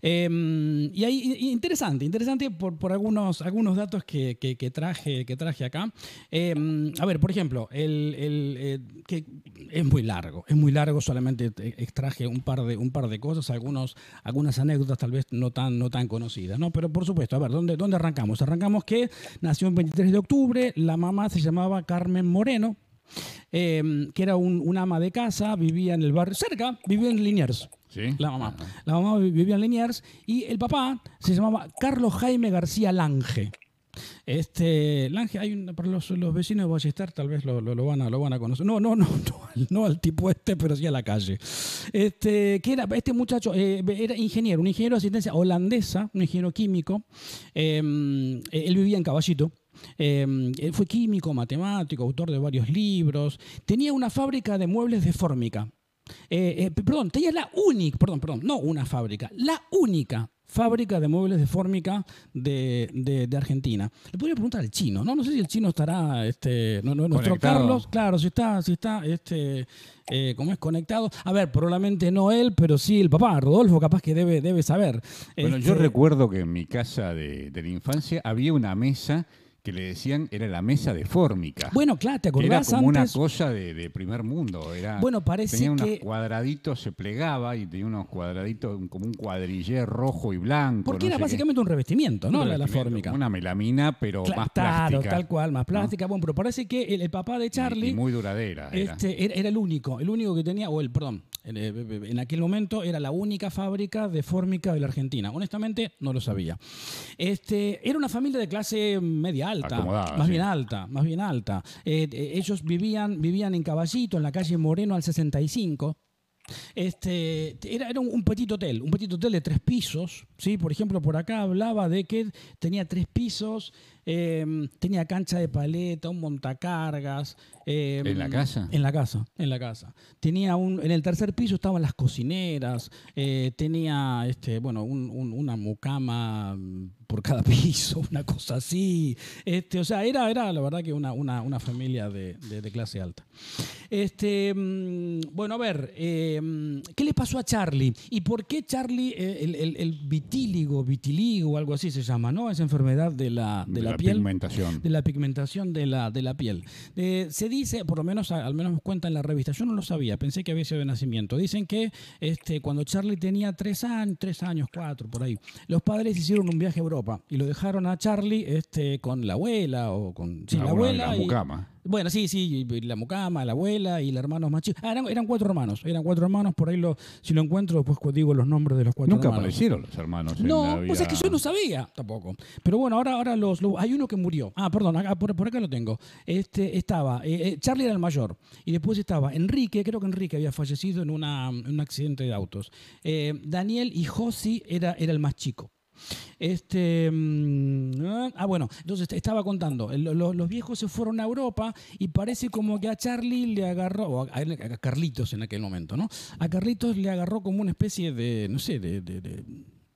Speaker 4: Eh, y ahí, interesante, interesante por, por algunos, algunos datos que, que- traje, que traje acá. Eh, a ver, por ejemplo, el, el, eh, que es muy largo, es muy largo, solamente te- extraje un par de, un par de cosas, algunos, algunas anécdotas tal vez no tan, no tan conocidas, ¿no? Pero por supuesto, a ver, ¿dónde, ¿dónde arrancamos? Arrancamos que nació el 23 de octubre, la mamá se llamaba Carmen Moreno, eh, que era un, un ama de casa, vivía en el barrio, cerca, vivía en Liniers.
Speaker 2: ¿Sí?
Speaker 4: La mamá. La mamá vi- vivía en Liniers y el papá se llamaba Carlos Jaime García Lange. Este, Lange, hay una, para los, los vecinos de Ballester tal vez lo, lo- lo van a, lo van a conocer. No, no, no, *laughs* no, al- no al tipo este, pero sí a la calle. Este, que era, este muchacho eh, era ingeniero, un ingeniero de asistencia holandesa, un ingeniero químico. Eh, él vivía en Caballito. Eh, él fue químico, matemático, autor de varios libros. Tenía una fábrica de muebles de fórmica. Eh, eh, perdón, tenía la única, perdón, perdón, no una fábrica, la única fábrica de muebles de fórmica de, de- de Argentina. Le podría preguntar al chino, ¿no? No sé si el chino estará, este, no, no, nuestro. Carlos, claro, si está, si está, este, eh, ¿cómo es conectado? A ver, probablemente no él, pero sí el papá, Rodolfo, capaz que debe, debe saber.
Speaker 2: Bueno, yo
Speaker 4: Este,
Speaker 2: recuerdo que en mi casa de, de la infancia había una mesa que le decían era la mesa de fórmica.
Speaker 4: Bueno, claro, ¿te
Speaker 2: que era
Speaker 4: acordás
Speaker 2: como una cosa de, de primer mundo. Era,
Speaker 4: Bueno, parece
Speaker 2: tenía unos
Speaker 4: que-
Speaker 2: cuadraditos, se plegaba y tenía unos cuadraditos como un cuadrillé rojo y blanco.
Speaker 4: Porque
Speaker 2: no
Speaker 4: era
Speaker 2: qué.
Speaker 4: básicamente un revestimiento, ¿no?
Speaker 2: Un
Speaker 4: La, la
Speaker 2: revestimiento,
Speaker 4: fórmica.
Speaker 2: Una melamina, pero más
Speaker 4: claro,
Speaker 2: plástica.
Speaker 4: tal cual, más plástica. Bueno, pero parece que el, el papá de
Speaker 2: y-
Speaker 4: Charlie
Speaker 2: Y, muy duradera. era.
Speaker 4: Este, era, era el único, el único que tenía, o el, perdón, en, eh, en aquel momento era la única fábrica de fórmica de la Argentina. Honestamente, no lo sabía. Este, era una familia de clase media alta,
Speaker 2: Acomodada,
Speaker 4: más
Speaker 2: sí.
Speaker 4: bien alta, más bien alta. Eh, eh, ellos vivían, vivían en Caballito, en la calle Moreno al 65. Este, era, era un, un petit hotel, un petit hotel de tres pisos, ¿sí? Por ejemplo, por acá hablaba de que tenía tres pisos, eh, tenía cancha de paleta, un montacargas. eh,
Speaker 2: ¿En la casa?
Speaker 4: En la casa, en la casa. Tenía un, en el tercer piso estaban las cocineras, eh, tenía, este, bueno, un- un- una mucama mm, por cada *laughs* piso, una cosa así. Este, o sea, era, era la verdad que una, una, una familia de, de- de clase alta. Este, mm, bueno, a ver, mm, ¿qué le pasó a Charlie? ¿Y por qué Charlie, eh, el, el- el vitíligo, vitiligo, algo así se llama, ¿no? Esa enfermedad de la, de
Speaker 2: De
Speaker 4: la,
Speaker 2: la
Speaker 4: piel.
Speaker 2: pigmentación.
Speaker 4: De la pigmentación de la, de la piel. Eh, se dice, por lo menos, al menos me cuenta en la revista, yo no lo sabía, pensé que había sido de nacimiento. Dicen que este, cuando Charlie tenía tres años, tres años, cuatro, por ahí, los padres hicieron un viaje a Europa y lo dejaron a Charlie este, con la abuela o con sí, la
Speaker 2: bueno,
Speaker 4: abuela.
Speaker 2: la
Speaker 4: y-. bueno, sí, sí, la mucama, la abuela y el hermano más chico. Ah, eran, eran cuatro hermanos, eran cuatro hermanos, por ahí lo, si lo encuentro después cu- digo los nombres de los cuatro
Speaker 2: Nunca
Speaker 4: hermanos.
Speaker 2: aparecieron los hermanos
Speaker 4: No,
Speaker 2: la
Speaker 4: pues es que yo no sabía tampoco. Pero bueno, ahora, ahora los, los- hay uno que murió. Ah, perdón, acá, por, por acá lo tengo. Este estaba, eh, eh, Charlie era el mayor. Y después estaba Enrique, creo que Enrique había fallecido en, una, en un accidente de autos. Eh, Daniel y Josi era, era el más chico. Este, mm, ah, bueno, entonces te estaba contando, los viejos se fueron a Europa y parece como que a Charlie le agarró, o a, a Carlitos en aquel momento, ¿no? A Carlitos le agarró como una especie de, no sé, de... de- de-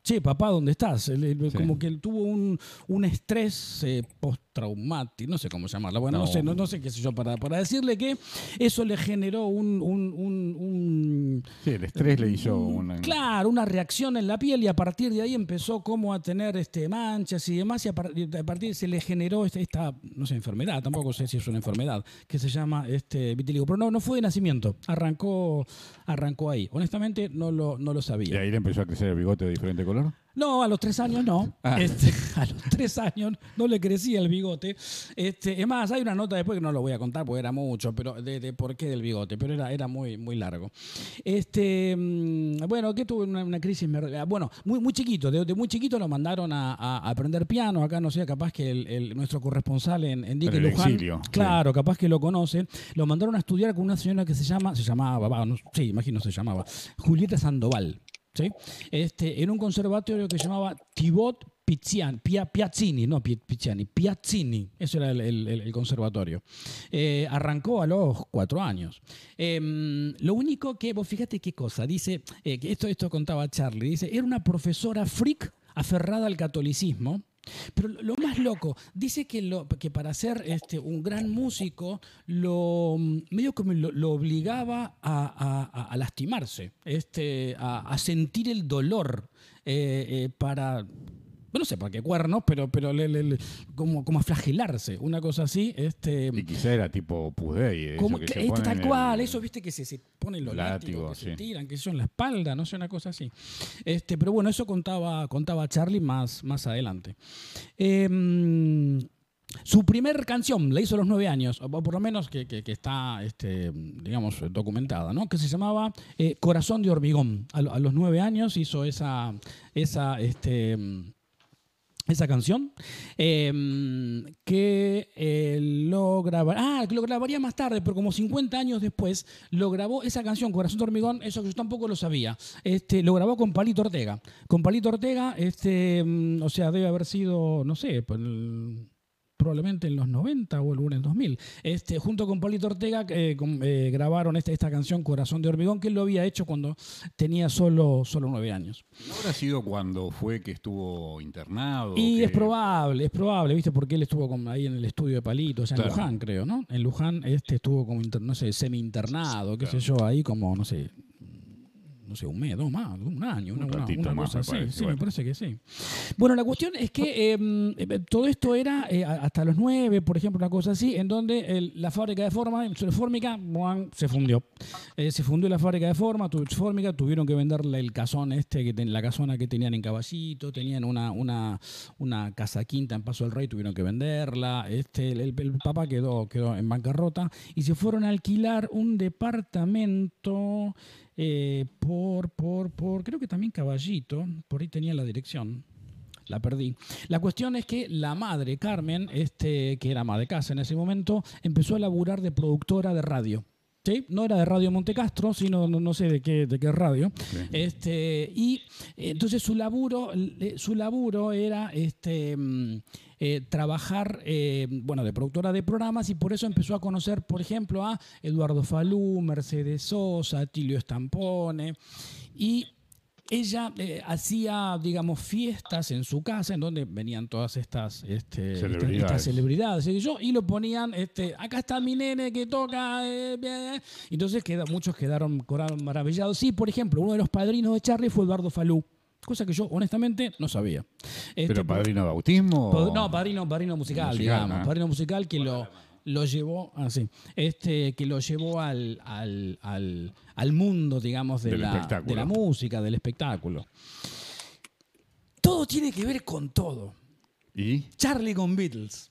Speaker 4: Che, papá, ¿dónde estás? El-
Speaker 2: Sí.
Speaker 4: Como que él tuvo un, un estrés eh, post traumático, no sé cómo llamarla, bueno, no,
Speaker 2: No.
Speaker 4: sé, no, no sé qué sé yo, para, para decirle que eso le generó un- un- un- un
Speaker 2: Sí, el estrés le hizo una.
Speaker 4: Claro, una reacción en la piel y a partir de ahí empezó como a tener este, manchas y demás y a, par- y a partir se le generó este- esta, no sé, enfermedad, tampoco sé si es una enfermedad, que se llama este, vitíligo, pero no, no fue de nacimiento, arrancó, arrancó ahí. Honestamente no lo, no lo
Speaker 2: Y
Speaker 4: sabía.
Speaker 2: ahí le empezó a crecer el bigote de diferente color.
Speaker 4: No, a los tres años no.
Speaker 2: Ah.
Speaker 4: Este, *laughs* a los tres años no le crecía el bigote. Este, es más, hay una nota después que no lo voy a contar porque era mucho, pero de, de por qué del bigote, pero era, era muy, muy largo. Este, mm, bueno, que tuve una, una crisis. mer- Bueno, muy, muy chiquito, de, de muy chiquito lo mandaron a, aprender piano. Acá no sé, capaz que el, el- nuestro corresponsal en, en Dique Luján.
Speaker 2: exilio, sí.
Speaker 4: Claro, capaz que lo conoce. Lo mandaron a estudiar con una señora que se llama, se llamaba, no- sí, imagino se llamaba, Julieta Sandoval. ¿Sí? Este, en un conservatorio que se llamaba Tibot Pia- Piazzini, no Pi- Pizziani, Piazzini, eso era el, el- conservatorio. Eh, arrancó a los cuatro años. Em, lo único que, vos fíjate qué cosa, dice, eh, esto, esto contaba Charlie, dice, era una profesora freak aferrada al catolicismo. Pero lo más loco, dice que, lo, que para ser este, un gran músico, lo medio como lo, obligaba a, a- a- lastimarse, este, a, a sentir el dolor eh, eh, para. No sé para qué cuernos, pero, pero le- le- le- como, como a flagelarse, una cosa así. Este,
Speaker 2: Y quizá era tipo Pudey.
Speaker 4: como
Speaker 2: que
Speaker 4: que-
Speaker 2: se
Speaker 4: este, tal
Speaker 2: el-
Speaker 4: cual, eso viste que se, se ponen los
Speaker 2: látigo,
Speaker 4: látigos, que se tiran, que son en la espalda, no sé, una cosa así. Este, pero bueno, eso contaba, contaba Charlie más, más adelante. Em, su primer canción la hizo a los nueve años, o por lo menos que, que- que está, este, digamos, documentada, ¿no? Que se llamaba eh, Corazón de Hormigón. A los nueve años hizo esa, esa, este, esa canción eh, que eh, lo grabaría, ah, lo grabaría más tarde, pero como 50 años después lo grabó esa canción Corazón de hormigón, eso que yo tampoco lo sabía. Este, lo grabó con Palito Ortega. Con Palito Ortega, este, mm, o sea, debe haber sido, no sé, pues, probablemente en los 90 o en el 2000. Este, junto con Palito Ortega eh, con- eh, grabaron esta, esta canción Corazón de hormigón que él lo había hecho cuando tenía solo, solo nueve años.
Speaker 2: ¿No habrá sido cuando fue que estuvo internado?
Speaker 4: Y
Speaker 2: que-
Speaker 4: es probable, es probable, ¿viste? Porque él estuvo como ahí en el estudio de Palito, o sea, en
Speaker 2: Claro.
Speaker 4: Luján, creo, ¿no? En Luján este estuvo como, no sé, semi-internado, qué sé yo, ahí como, no sé, no sé, un mes, dos más, un año, una,
Speaker 2: Un
Speaker 4: una-
Speaker 2: ratito
Speaker 4: una
Speaker 2: más,
Speaker 4: cosa
Speaker 2: me
Speaker 4: así.
Speaker 2: parece,
Speaker 4: Sí, me
Speaker 2: bueno.
Speaker 4: parece que sí. Bueno, la cuestión es que eh, eh, todo esto era eh, hasta los nueve, por ejemplo, una cosa así, en donde el- la fábrica de forma, fórmica, se fundió. Eh, se fundió la fábrica de forma, tu- fórmica, tuvieron que venderle el casón este, que ten- la casona que tenían en Caballito, tenían una, una, una casa quinta en Paso del Rey, tuvieron que venderla. Este, el, el papá quedó, quedó en bancarrota y se fueron a alquilar un departamento eh, por, por, por, creo que también Caballito, por ahí tenía la dirección. La perdí. La cuestión es que la madre, Carmen, este, que era ama de casa en ese momento, empezó a laburar de productora de radio. ¿Sí? No era de Radio Montecastro, sino no, no sé de qué, de qué radio. Este, y eh, entonces su laburo, eh, su laburo era este, mm, eh, trabajar eh, bueno, de productora de programas y por eso empezó a conocer, por ejemplo, a Eduardo Falú, Mercedes Sosa, Tilio Stampone. Y ella eh, hacía, digamos, fiestas en su casa en donde venían todas estas, este,
Speaker 2: Celebridades.
Speaker 4: estas celebridades qué sé yo, y lo ponían, este, acá está mi nene que toca. eh. Entonces queda, muchos quedaron, quedaron maravillados. Sí, por ejemplo, uno de los padrinos de Charlie fue Eduardo Falú. Cosa que yo honestamente no sabía. Este,
Speaker 2: ¿Pero
Speaker 4: por-
Speaker 2: padrino de bautismo?
Speaker 4: Pod- No, padrino, padrino musical,
Speaker 2: Musical,
Speaker 4: digamos.
Speaker 2: ah.
Speaker 4: Padrino musical que lo, lo llevó, así, este, que lo llevó al, al, al, al mundo, digamos, de la, de la música, del espectáculo. Todo tiene que ver con todo.
Speaker 2: ¿Y?
Speaker 4: Charlie con Beatles.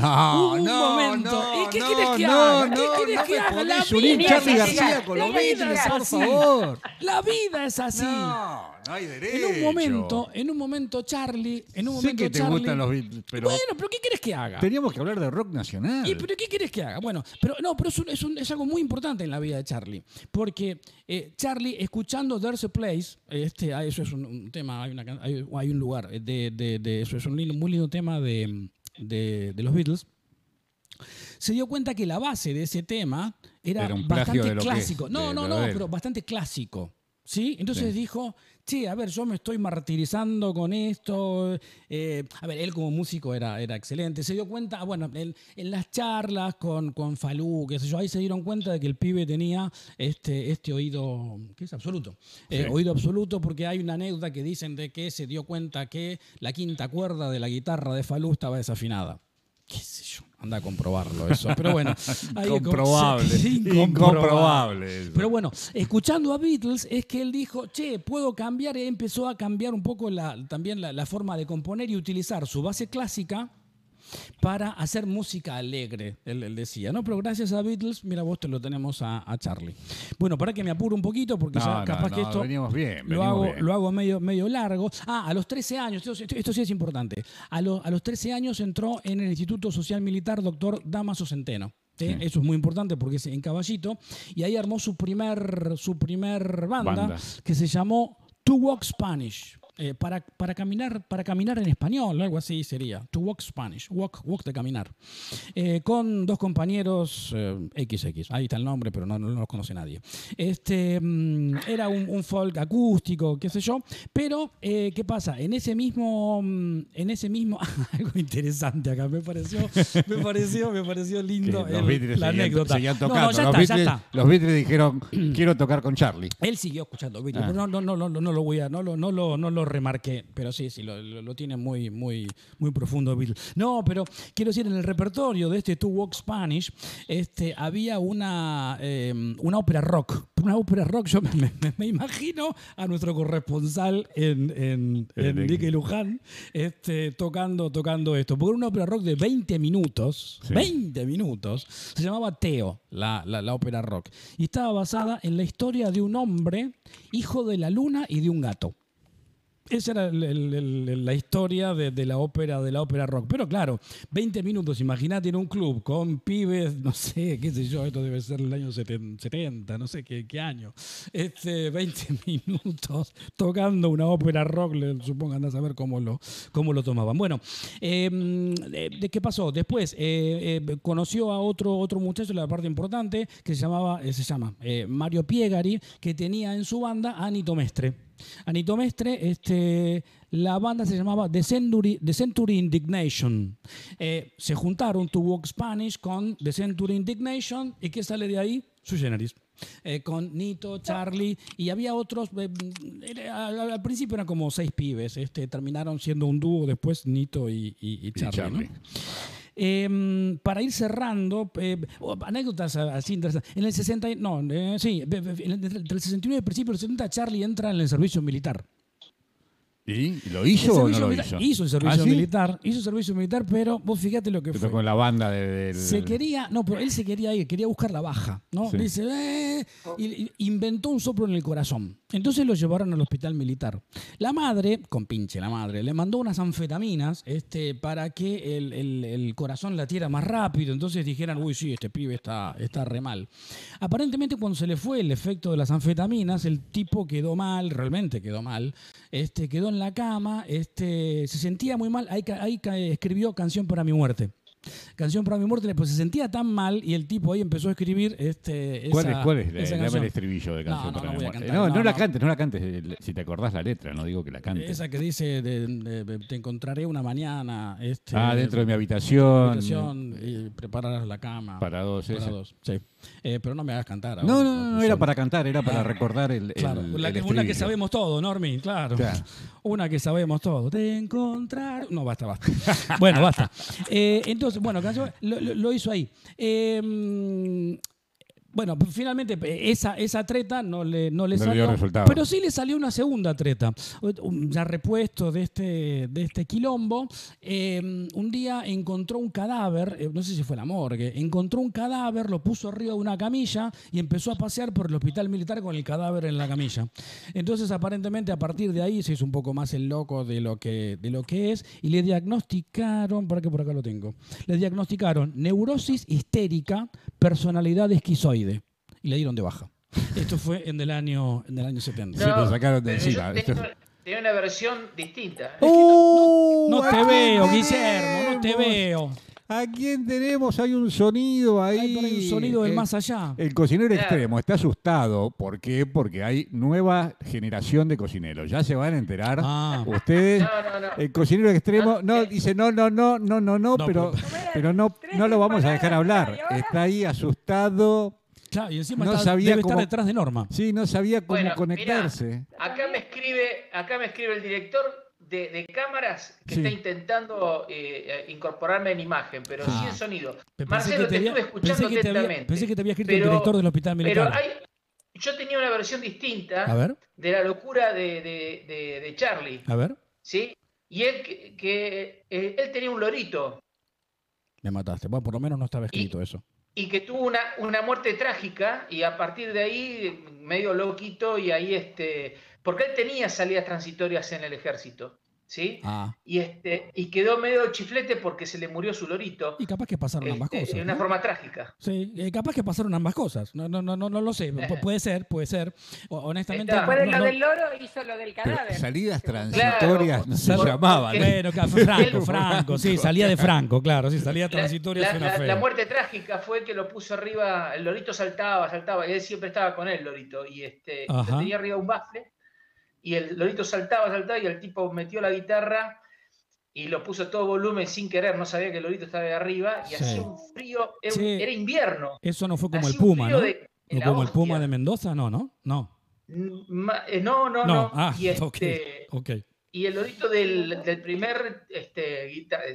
Speaker 2: No,
Speaker 4: un
Speaker 2: no,
Speaker 4: momento.
Speaker 2: no,
Speaker 4: ¿Y qué
Speaker 2: no,
Speaker 4: quieres que haga?
Speaker 2: no,
Speaker 4: ¿Qué quieres que haga? La vida
Speaker 2: Charlie
Speaker 4: es
Speaker 2: García
Speaker 4: así.
Speaker 2: con
Speaker 4: La vida es
Speaker 2: por
Speaker 4: así.
Speaker 2: favor.
Speaker 4: La vida es así.
Speaker 2: No, no hay derecho.
Speaker 4: En un momento, en un momento Charlie, en un
Speaker 2: Sé
Speaker 4: momento
Speaker 2: que te
Speaker 4: Charlie-
Speaker 2: gustan los Beatles, pero
Speaker 4: Bueno, pero ¿qué quieres que haga?
Speaker 2: teníamos que hablar de rock nacional.
Speaker 4: ¿Y pero qué quieres que haga? Bueno, pero no, pero es, un- es un- es algo muy importante en la vida de Charlie. Porque eh, Charlie, escuchando There's a Place, este, ah, eso es un, un tema, hay, una hay, hay un lugar, eh, de, de- de- eso es un lindo- muy lindo tema de, de- de los Beatles. Se dio cuenta que la base de ese tema era,
Speaker 2: Era un plagio
Speaker 4: bastante
Speaker 2: de lo que es,
Speaker 4: clásico. no,
Speaker 2: de-
Speaker 4: no, no, pero bastante clásico. ¿Sí? Entonces
Speaker 2: Sí.
Speaker 4: dijo, che, a ver, yo me estoy martirizando con esto. eh, a ver, él como músico era, era excelente. Se dio cuenta, ah, bueno, en, en las charlas con, con Falú, qué sé yo, ahí se dieron cuenta de que el pibe tenía este, este oído, ¿qué es? Absoluto. Eh,
Speaker 2: Sí.
Speaker 4: Oído absoluto, porque hay una anécdota que dicen de que se dio cuenta que la quinta cuerda de la guitarra de Falú estaba desafinada. ¿Qué sé yo? Anda a comprobarlo eso. Pero bueno, *laughs* *laughs*
Speaker 2: Incomprobable. Incomprobable eso.
Speaker 4: Pero bueno, escuchando a Beatles es que él dijo, che, puedo cambiar, y empezó a cambiar un poco la, también la, la forma de componer y utilizar su base clásica para hacer música alegre, él, él decía, ¿no? Pero gracias a Beatles, mira vos te lo tenemos a, a Charlie. Bueno, para que me apuro un poquito, porque
Speaker 2: No,
Speaker 4: ya
Speaker 2: no,
Speaker 4: capaz que esto
Speaker 2: venimos bien,
Speaker 4: lo,
Speaker 2: venimos
Speaker 4: hago,
Speaker 2: bien.
Speaker 4: lo hago medio, medio largo. Ah, a los 13 años, esto, esto- esto sí es importante, a, lo- a los 13 años entró en el Instituto Social Militar doctor Damaso Centeno. ¿sí? Eso es muy importante porque es en Caballito. Y ahí armó su primer, su primer banda,
Speaker 2: Banda.
Speaker 4: que se llamó To Walk Spanish. Eh, para, para, caminar, para caminar en español, algo así sería. To Walk Spanish. Walk, walk de caminar. Eh, con dos compañeros eh, XX. Ahí está el nombre, pero no, no los conoce nadie. Este, mm, era un, un folk acústico, qué sé yo. Pero, eh, ¿qué pasa? En ese mismo. mm, En ese mismo. *laughs* algo interesante acá. Me pareció, me pareció, me pareció lindo
Speaker 2: los
Speaker 4: el-
Speaker 2: Beatles
Speaker 4: la
Speaker 2: seguían,
Speaker 4: anécdota.
Speaker 2: seguían
Speaker 4: No, no,
Speaker 2: tocando.
Speaker 4: ya
Speaker 2: los,
Speaker 4: está, ya
Speaker 2: Beatles,
Speaker 4: está.
Speaker 2: los Beatles dijeron, quiero tocar con Charlie.
Speaker 4: Él siguió escuchando Beatles,
Speaker 2: Ah.
Speaker 4: pero no, no, no, no, no lo voy a, no lo, no lo, no lo remarqué, pero sí, sí, lo, lo- lo tiene muy, muy, muy profundo Beatles. No, pero quiero decir, en el repertorio de este Two Walk Spanish, este, había una, eh, una ópera rock. Una ópera rock, yo me, me- me imagino a nuestro corresponsal en, en, en
Speaker 2: En-
Speaker 4: Dique Luján, este, tocando, tocando esto. Porque era una ópera rock de 20 minutos,
Speaker 2: Sí.
Speaker 4: 20 minutos, se llamaba Teo, la, la, la ópera rock. Y estaba basada en la historia de un hombre, hijo de la luna y de un gato. Esa era la historia de, la ópera de la ópera rock. Pero claro, 20 minutos, imagínate en un club con pibes, no sé, qué sé yo, esto debe ser el año 70, 70, no sé qué, qué año. Este, 20 *laughs* minutos tocando una ópera rock, supongo anda a saber cómo lo, cómo lo tomaban. Bueno, eh, ¿de, qué pasó? Después eh, eh, conoció a otro, otro muchacho, la parte importante, que se llamaba, eh, se llama Mario Piegari, que tenía en su banda a Anito Mestre. Anito Mestre, este, la banda se llamaba The Century, The Century Indignation. Eh, se juntaron To Walk Spanish con The Century Indignation. ¿Y qué sale de ahí? Su Generis. Eh, con Nito, Charlie y había otros. eh, al, al principio eran como seis pibes. Este, terminaron siendo un dúo después Nito y, y- y Charlie. ¿no?
Speaker 2: Charlie.
Speaker 4: Eh, para ir cerrando, eh, oh, anécdotas así interesantes. En el 60, y- no, eh, sí, el- entre el 69 y el principio del 70, Charlie entra en el servicio militar.
Speaker 2: ¿Y lo hizo o no lo
Speaker 4: militar-
Speaker 2: hizo?
Speaker 4: el servicio
Speaker 2: ¿Ah, sí?
Speaker 4: militar, hizo el servicio militar, pero vos fíjate lo que
Speaker 2: Se
Speaker 4: fue.
Speaker 2: en la banda de-.
Speaker 4: Se quería, no, pero él se quería ir, quería buscar la baja, ¿no?
Speaker 2: Sí.
Speaker 4: Dice, eh, y inventó un soplo en el corazón. Entonces lo llevaron al hospital militar. La madre, con pinche la madre, le mandó unas anfetaminas este, para que el, el- el corazón latiera más rápido. Entonces dijeran, uy, sí, este pibe está, está re mal. Aparentemente cuando se le fue el efecto de las anfetaminas, el tipo quedó mal, realmente quedó mal, este, quedó en la cama, este, se sentía muy mal, ahí, ahí escribió Canción para mi muerte. Canción para mi muerte, pues se sentía tan mal y el tipo ahí empezó a escribir este,
Speaker 2: ¿Cuál
Speaker 4: esa-
Speaker 2: es, cuál es?
Speaker 4: esa
Speaker 2: Dame
Speaker 4: canción.
Speaker 2: el estribillo de canción
Speaker 4: no,
Speaker 2: para
Speaker 4: no
Speaker 2: mi muerte. la cantes, no la cantes. Si te acordás la letra, no digo que la cantes.
Speaker 4: Esa que dice de- de- te encontraré una mañana. Este,
Speaker 2: ah, dentro de mi habitación.
Speaker 4: habitación y prepararás la cama.
Speaker 2: Para dos,
Speaker 4: Para dos, sí. Eh, pero no me hagas cantar.
Speaker 2: No,
Speaker 4: ahora,
Speaker 2: no, no, no, era para cantar, era para recordar el, el-
Speaker 4: Claro,
Speaker 2: el
Speaker 4: la que- *laughs* una que sabemos todo, Normi, claro.
Speaker 2: Claro.
Speaker 4: Una que sabemos todo. De encontrar. No, basta, basta. *laughs* bueno, basta. Eh, entonces, bueno, lo, hizo ahí. Eh, bueno, pues, finalmente esa, esa treta no le, no le
Speaker 2: No
Speaker 4: salió.
Speaker 2: resultado.
Speaker 4: Pero sí le salió una segunda treta. Ya repuesto de este, de este quilombo. eh, un día encontró un cadáver, eh, no sé si fue la morgue, encontró un cadáver, lo puso arriba de una camilla y empezó a pasear por el hospital militar con el cadáver en la camilla. Entonces, aparentemente, a partir de ahí se hizo un poco más el loco de lo que, de lo que es y le diagnosticaron, para que por acá lo tengo, le diagnosticaron neurosis histérica, personalidad esquizoide y le dieron de baja. Esto fue en el año, en el año 70.
Speaker 2: Sí, te sacaron de
Speaker 7: pero
Speaker 2: encima.
Speaker 7: yo
Speaker 2: Esto-
Speaker 7: tengo, tengo una versión distinta.
Speaker 4: No te
Speaker 2: aquí
Speaker 4: veo,
Speaker 2: tenemos.
Speaker 4: Guillermo, no te veo.
Speaker 2: ¿A quién tenemos? Hay un sonido ahí.
Speaker 4: Hay por ahí un sonido del
Speaker 2: Eh,
Speaker 4: más allá.
Speaker 2: El cocinero
Speaker 7: Claro.
Speaker 2: extremo está asustado. ¿Por qué? Porque hay nueva generación de cocineros. Ya se van a enterar.
Speaker 4: Ah.
Speaker 2: Ustedes,
Speaker 7: No, no, no.
Speaker 2: el cocinero extremo,
Speaker 7: Ah,
Speaker 2: no,
Speaker 7: eh.
Speaker 2: dice no, no, no, no, no, no, pero,
Speaker 4: pero-
Speaker 2: no, no lo vamos a dejar hablar. Está ahí asustado.
Speaker 4: Claro, y encima
Speaker 2: no
Speaker 4: está-
Speaker 2: sabía
Speaker 4: debe
Speaker 2: cómo-
Speaker 4: estar detrás de Norma.
Speaker 2: Sí, no sabía cómo
Speaker 7: Bueno,
Speaker 2: conectarse.
Speaker 7: Acá me escribe, acá me escribe el director de, de cámaras que
Speaker 2: Sí.
Speaker 7: está intentando eh, incorporarme en imagen, pero
Speaker 4: Ah.
Speaker 7: sí en sonido.
Speaker 4: Pensé
Speaker 7: Marcelo, te
Speaker 4: había-
Speaker 7: estuve escuchando
Speaker 4: pensé había- pensé que te había escrito
Speaker 7: pero-
Speaker 4: el director del hospital
Speaker 7: Pero
Speaker 4: militar.
Speaker 7: hay, yo tenía una versión distinta
Speaker 4: A ver,
Speaker 7: de la locura de, de- de- Charlie,
Speaker 4: a ver.
Speaker 7: ¿sí? Y él que, que, eh, él tenía un lorito
Speaker 4: Me mataste. Bueno, por lo menos no estaba escrito eso.
Speaker 7: y que tuvo una, una muerte trágica y a partir de ahí medio loquito y ahí este porque él tenía salidas transitorias en el ejército ¿sí?
Speaker 4: Ah.
Speaker 7: y este y quedó medio chiflete porque se le murió su lorito
Speaker 4: Y capaz que pasaron ambas
Speaker 7: este,
Speaker 4: cosas.
Speaker 7: de una
Speaker 4: ¿no?
Speaker 7: forma trágica
Speaker 4: Sí, eh, capaz que pasaron ambas cosas. No, no, no, no, no lo sé. *laughs* Pu- puede ser, puede ser. O- honestamente.
Speaker 7: Está.
Speaker 5: Después de
Speaker 4: no-
Speaker 5: lo
Speaker 4: no-
Speaker 5: del loro hizo lo del
Speaker 2: Pero
Speaker 5: cadáver.
Speaker 2: salidas transitorias no se
Speaker 7: Claro,
Speaker 2: llamaban.
Speaker 7: porque-
Speaker 4: Bueno, claro, Franco, *laughs* Franco, sí, salía de Franco, claro, sí, salía transitoria
Speaker 7: la- muerte trágica fue que lo puso arriba el lorito saltaba saltaba y él siempre estaba con él lorito y este tenía arriba un bafle y el lorito saltaba saltaba y el tipo metió la guitarra y lo puso a todo volumen sin querer, no sabía que el lorito estaba de arriba y
Speaker 4: Sí.
Speaker 7: hacía un frío, era, un-
Speaker 4: Sí.
Speaker 7: era invierno.
Speaker 4: Eso no fue como el
Speaker 7: hacía
Speaker 4: Puma, ¿no?
Speaker 7: de-
Speaker 4: ¿O
Speaker 7: la
Speaker 4: como el Puma de Mendoza? No, ¿no? No.
Speaker 7: Ma- eh, No, no,
Speaker 4: No,
Speaker 7: no.
Speaker 4: ah,
Speaker 7: y, este,
Speaker 4: ok.
Speaker 7: y el lorito del, del primer, este,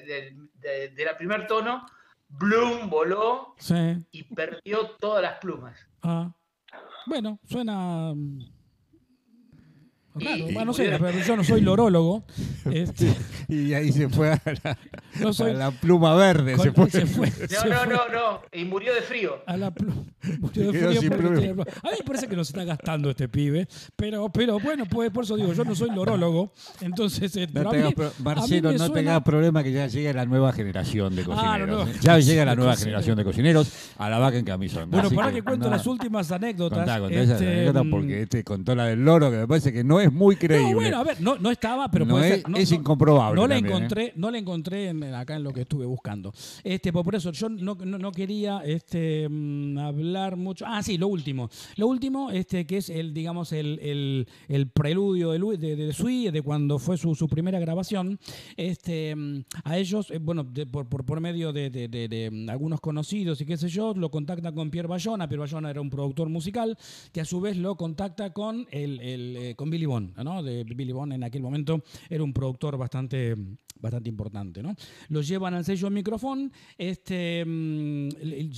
Speaker 7: del- de, de la primer tono, Bloom voló
Speaker 4: Sí.
Speaker 7: y perdió todas las plumas.
Speaker 4: Ah. Bueno, suena. Mm, Raro,
Speaker 7: Y-
Speaker 4: Bueno, no sé, pero yo no soy lorólogo. *laughs* Este, *laughs*
Speaker 2: Y ahí se fue a la, *laughs*
Speaker 4: no soy.
Speaker 2: a la pluma verde.
Speaker 4: con-
Speaker 2: se fue.
Speaker 4: se fue,
Speaker 7: No,
Speaker 4: se
Speaker 7: no,
Speaker 4: fue
Speaker 7: no, no. Y murió de frío.
Speaker 4: A la murió de frío tiene A mí me parece que nos está gastando este pibe, pero, pero bueno, pues por eso digo, yo no soy lorólogo, entonces eh, pero
Speaker 2: No
Speaker 4: a
Speaker 2: te
Speaker 4: mí-
Speaker 2: hagas pro-
Speaker 4: a mí
Speaker 2: Marcelo, no
Speaker 4: suena-
Speaker 2: tengas problema que ya llegue la nueva generación de
Speaker 4: Ah,
Speaker 2: cocineros.
Speaker 4: nueva
Speaker 2: ya llega la nueva generación de cocineros a la vaca en camisón.
Speaker 4: Bueno,
Speaker 2: Así
Speaker 4: para que cuento
Speaker 2: no,
Speaker 4: las últimas anécdotas.
Speaker 2: Contá, contá
Speaker 4: este, mm,
Speaker 2: porque este contó la del loro que me parece que no es muy creíble.
Speaker 4: No, bueno, a ver, no, no estaba, pero
Speaker 2: No
Speaker 4: puede
Speaker 2: es-
Speaker 4: ser. No,
Speaker 2: es incomprobable
Speaker 4: No la
Speaker 2: también, ¿eh?
Speaker 4: encontré, no la encontré en- acá en lo que estuve buscando. Este, pues por eso yo no, quería este, mm, hablar mucho. Ah, sí, lo último. Lo último, este, que es el, digamos, el, el- el preludio de, de, de Sui, de cuando fue su, su primera grabación. Este, mm, a ellos, eh, bueno, de- por, por, por medio de, de- mm, algunos conocidos y qué sé yo, lo contacta con Pierre Bayona. Pierre Bayona era un productor musical que a su vez lo contacta con, el, el, eh, con Billy Bond, ¿no? De Billy Bond en aquel momento era un productor bastante, bastante importante, ¿no? Lo llevan al sello micrófono, este, mm,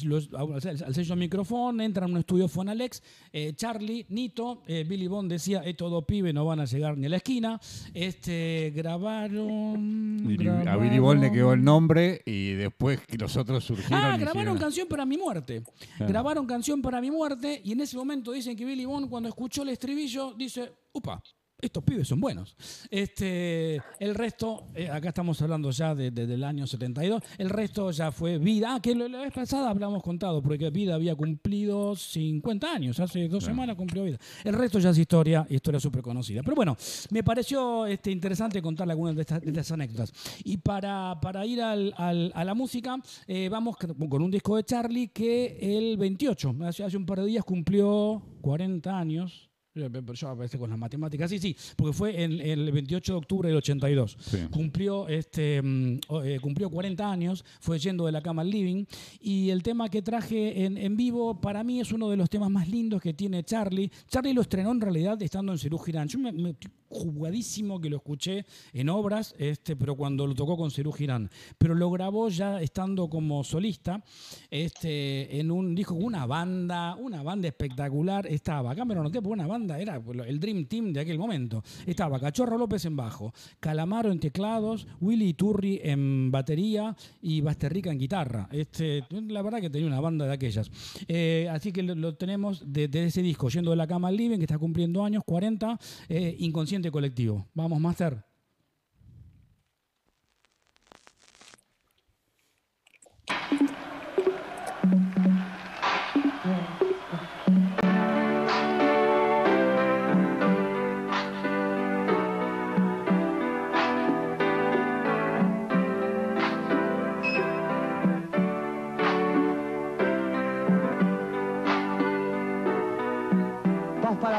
Speaker 4: los- al sello micrófono, entran a un estudio Fonalex, eh, Charlie, Nito, eh, Billy Bond decía, es todo pibe, no van a llegar ni a la esquina, este, grabaron...
Speaker 2: A Billy Bond le quedó el nombre y después que los otros surgieron.
Speaker 4: Ah, grabaron
Speaker 2: hicieron-
Speaker 4: canción para mi muerte.
Speaker 2: Claro.
Speaker 4: Grabaron canción para mi muerte y en ese momento dicen que Billy Bond cuando escuchó el estribillo dice, upa, estos pibes son buenos. Este, el resto, eh, acá estamos hablando ya de- de- del año 72, el resto ya fue Vida, ah, que la vez pasada hablamos contado, porque Vida había cumplido 50 años, hace dos semanas cumplió Vida. El resto ya es historia, historia súper conocida. Pero bueno, me pareció este, interesante contarle algunas de estas, de estas anécdotas. Y para, para ir al- al- a la música, eh, vamos con con un disco de Charlie que el 28, hace, hace un par de días cumplió 40 años. Yo yo a veces con las matemáticas, sí, sí, porque fue en, el 28 de octubre del 82.
Speaker 2: Sí.
Speaker 4: Cumplió, este, mm, eh, cumplió 40 años, fue yendo de la cama al living. Y el tema que traje en, en vivo, para mí es uno de los temas más lindos que tiene Charlie. Charlie lo estrenó en realidad estando en Cerú Girán. Yo me, me- jugadísimo que lo escuché en obras, este, pero cuando lo tocó con Cerú Girán. Pero lo grabó ya estando como solista, este, en un con una banda, una banda espectacular. Estaba, acá me lo noté, porque una banda era el Dream Team de aquel momento. Estaba Cachorro López en bajo, Calamaro en teclados, Willy Turri en batería y Basterrica en guitarra. Este, la verdad que tenía una banda de aquellas. Eh, así que lo, tenemos de, de ese disco, yendo de la cama al living, que está cumpliendo años, 40, eh, inconsciente colectivo. Vamos, Master.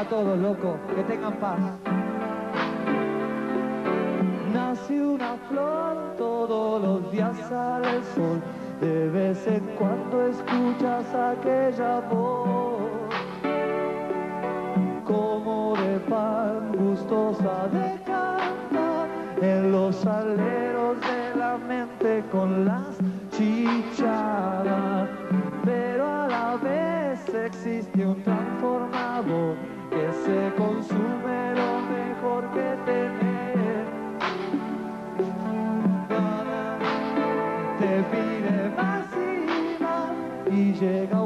Speaker 8: Todos, loco. Que tengan paz. Nace una flor, todos los días sale el sol. De vez en cuando escuchas aquella voz. Como de pan gustosa de cantar en los aleros de la mente con las chichadas. Pero a la vez existe un transformador se consume lo mejor que tener. Te pide más y más y llega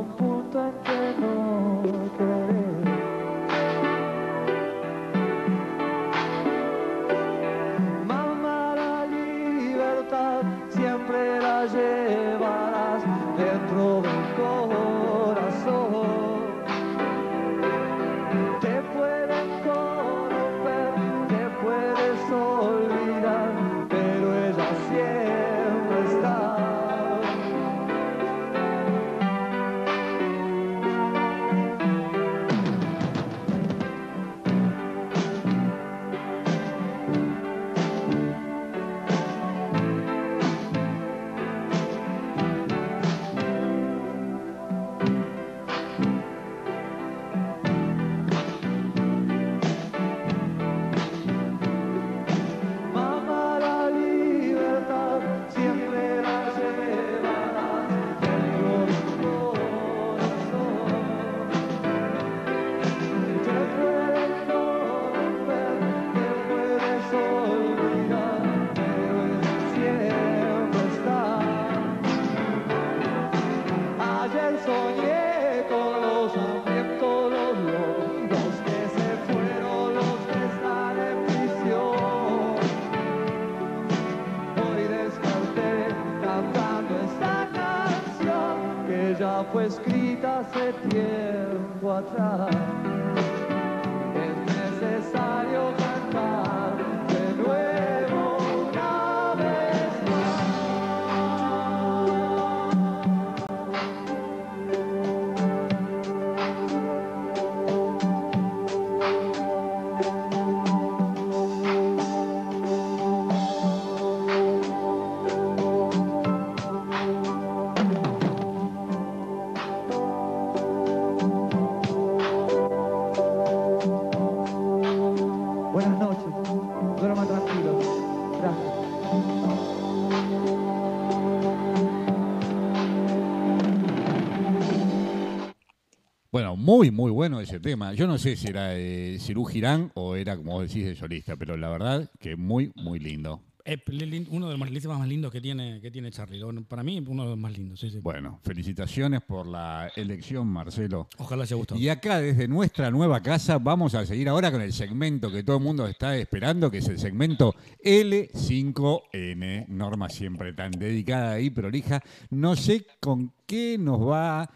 Speaker 2: muy, muy bueno ese tema. Yo no sé si era de Cirú Girán o era, como decís, de solista, pero la verdad que muy, muy lindo.
Speaker 4: Lin- uno de los temas más lindos que tiene, que tiene Charlie. Para mí, uno de los más lindos. sí, sí.
Speaker 2: Bueno, felicitaciones por la elección, Marcelo.
Speaker 4: Ojalá haya gustado.
Speaker 2: Y acá, desde nuestra nueva casa, vamos a seguir ahora con el segmento que todo el mundo está esperando, que es el segmento L5N. Norma siempre tan dedicada y prolija. No sé con qué nos va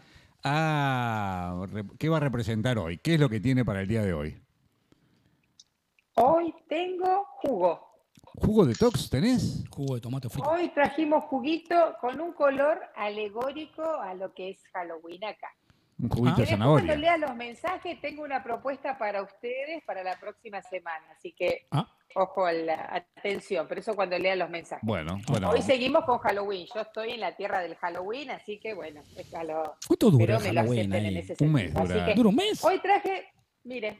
Speaker 2: a... ¿Qué va a representar hoy? ¿Qué es lo que tiene para el día de hoy?
Speaker 5: Hoy tengo jugo.
Speaker 2: ¿Jugo detox tenés?
Speaker 4: Jugo de tomate frito.
Speaker 5: Hoy trajimos juguito con un color alegórico a lo que es Halloween acá.
Speaker 2: Un juguito
Speaker 4: Ah.
Speaker 2: de
Speaker 5: Después cuando
Speaker 2: zanahoria.
Speaker 5: lea los mensajes tengo una propuesta para ustedes para la próxima semana, así que
Speaker 4: Ah.
Speaker 5: Ojo, a la atención, pero eso cuando lea los mensajes.
Speaker 2: Bueno, bueno.
Speaker 5: Hoy seguimos con Halloween, yo estoy en la tierra del Halloween, así que bueno, es a lo-
Speaker 4: ¿Cuánto dura
Speaker 5: pero
Speaker 4: el
Speaker 5: me lo
Speaker 4: Halloween
Speaker 5: acepten en
Speaker 4: ahí?
Speaker 5: ese
Speaker 2: Un
Speaker 5: sentido.
Speaker 2: mes
Speaker 5: Así
Speaker 2: dura.
Speaker 5: que
Speaker 4: ¿Dura un mes?
Speaker 5: Hoy traje, mire,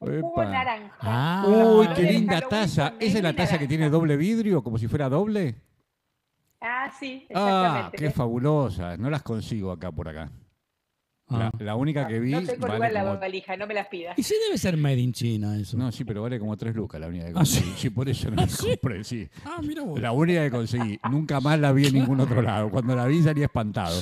Speaker 5: un jugo
Speaker 2: Epa.
Speaker 5: naranja.
Speaker 4: Ah.
Speaker 2: Uy, qué linda
Speaker 5: Halloween
Speaker 2: taza. ¿Esa es la taza que tiene doble vidrio, como si fuera doble?
Speaker 5: Ah, sí,
Speaker 2: Ah,
Speaker 5: exactamente.
Speaker 2: qué fabulosa. No las consigo acá por acá. La,
Speaker 4: Ah.
Speaker 2: la única que vi
Speaker 5: No tengo lugar
Speaker 2: vale
Speaker 5: en la
Speaker 2: como...
Speaker 5: valija, no me las pidas.
Speaker 4: Y sí debe ser made in China eso.
Speaker 2: No, sí, pero vale como tres lucas la única que
Speaker 4: Ah, ¿sí?
Speaker 2: conseguí. sí? por eso no la compré, sí.
Speaker 4: Ah, mira vos.
Speaker 2: La única que conseguí. Nunca más la vi en ningún otro lado. Cuando la vi salí espantado.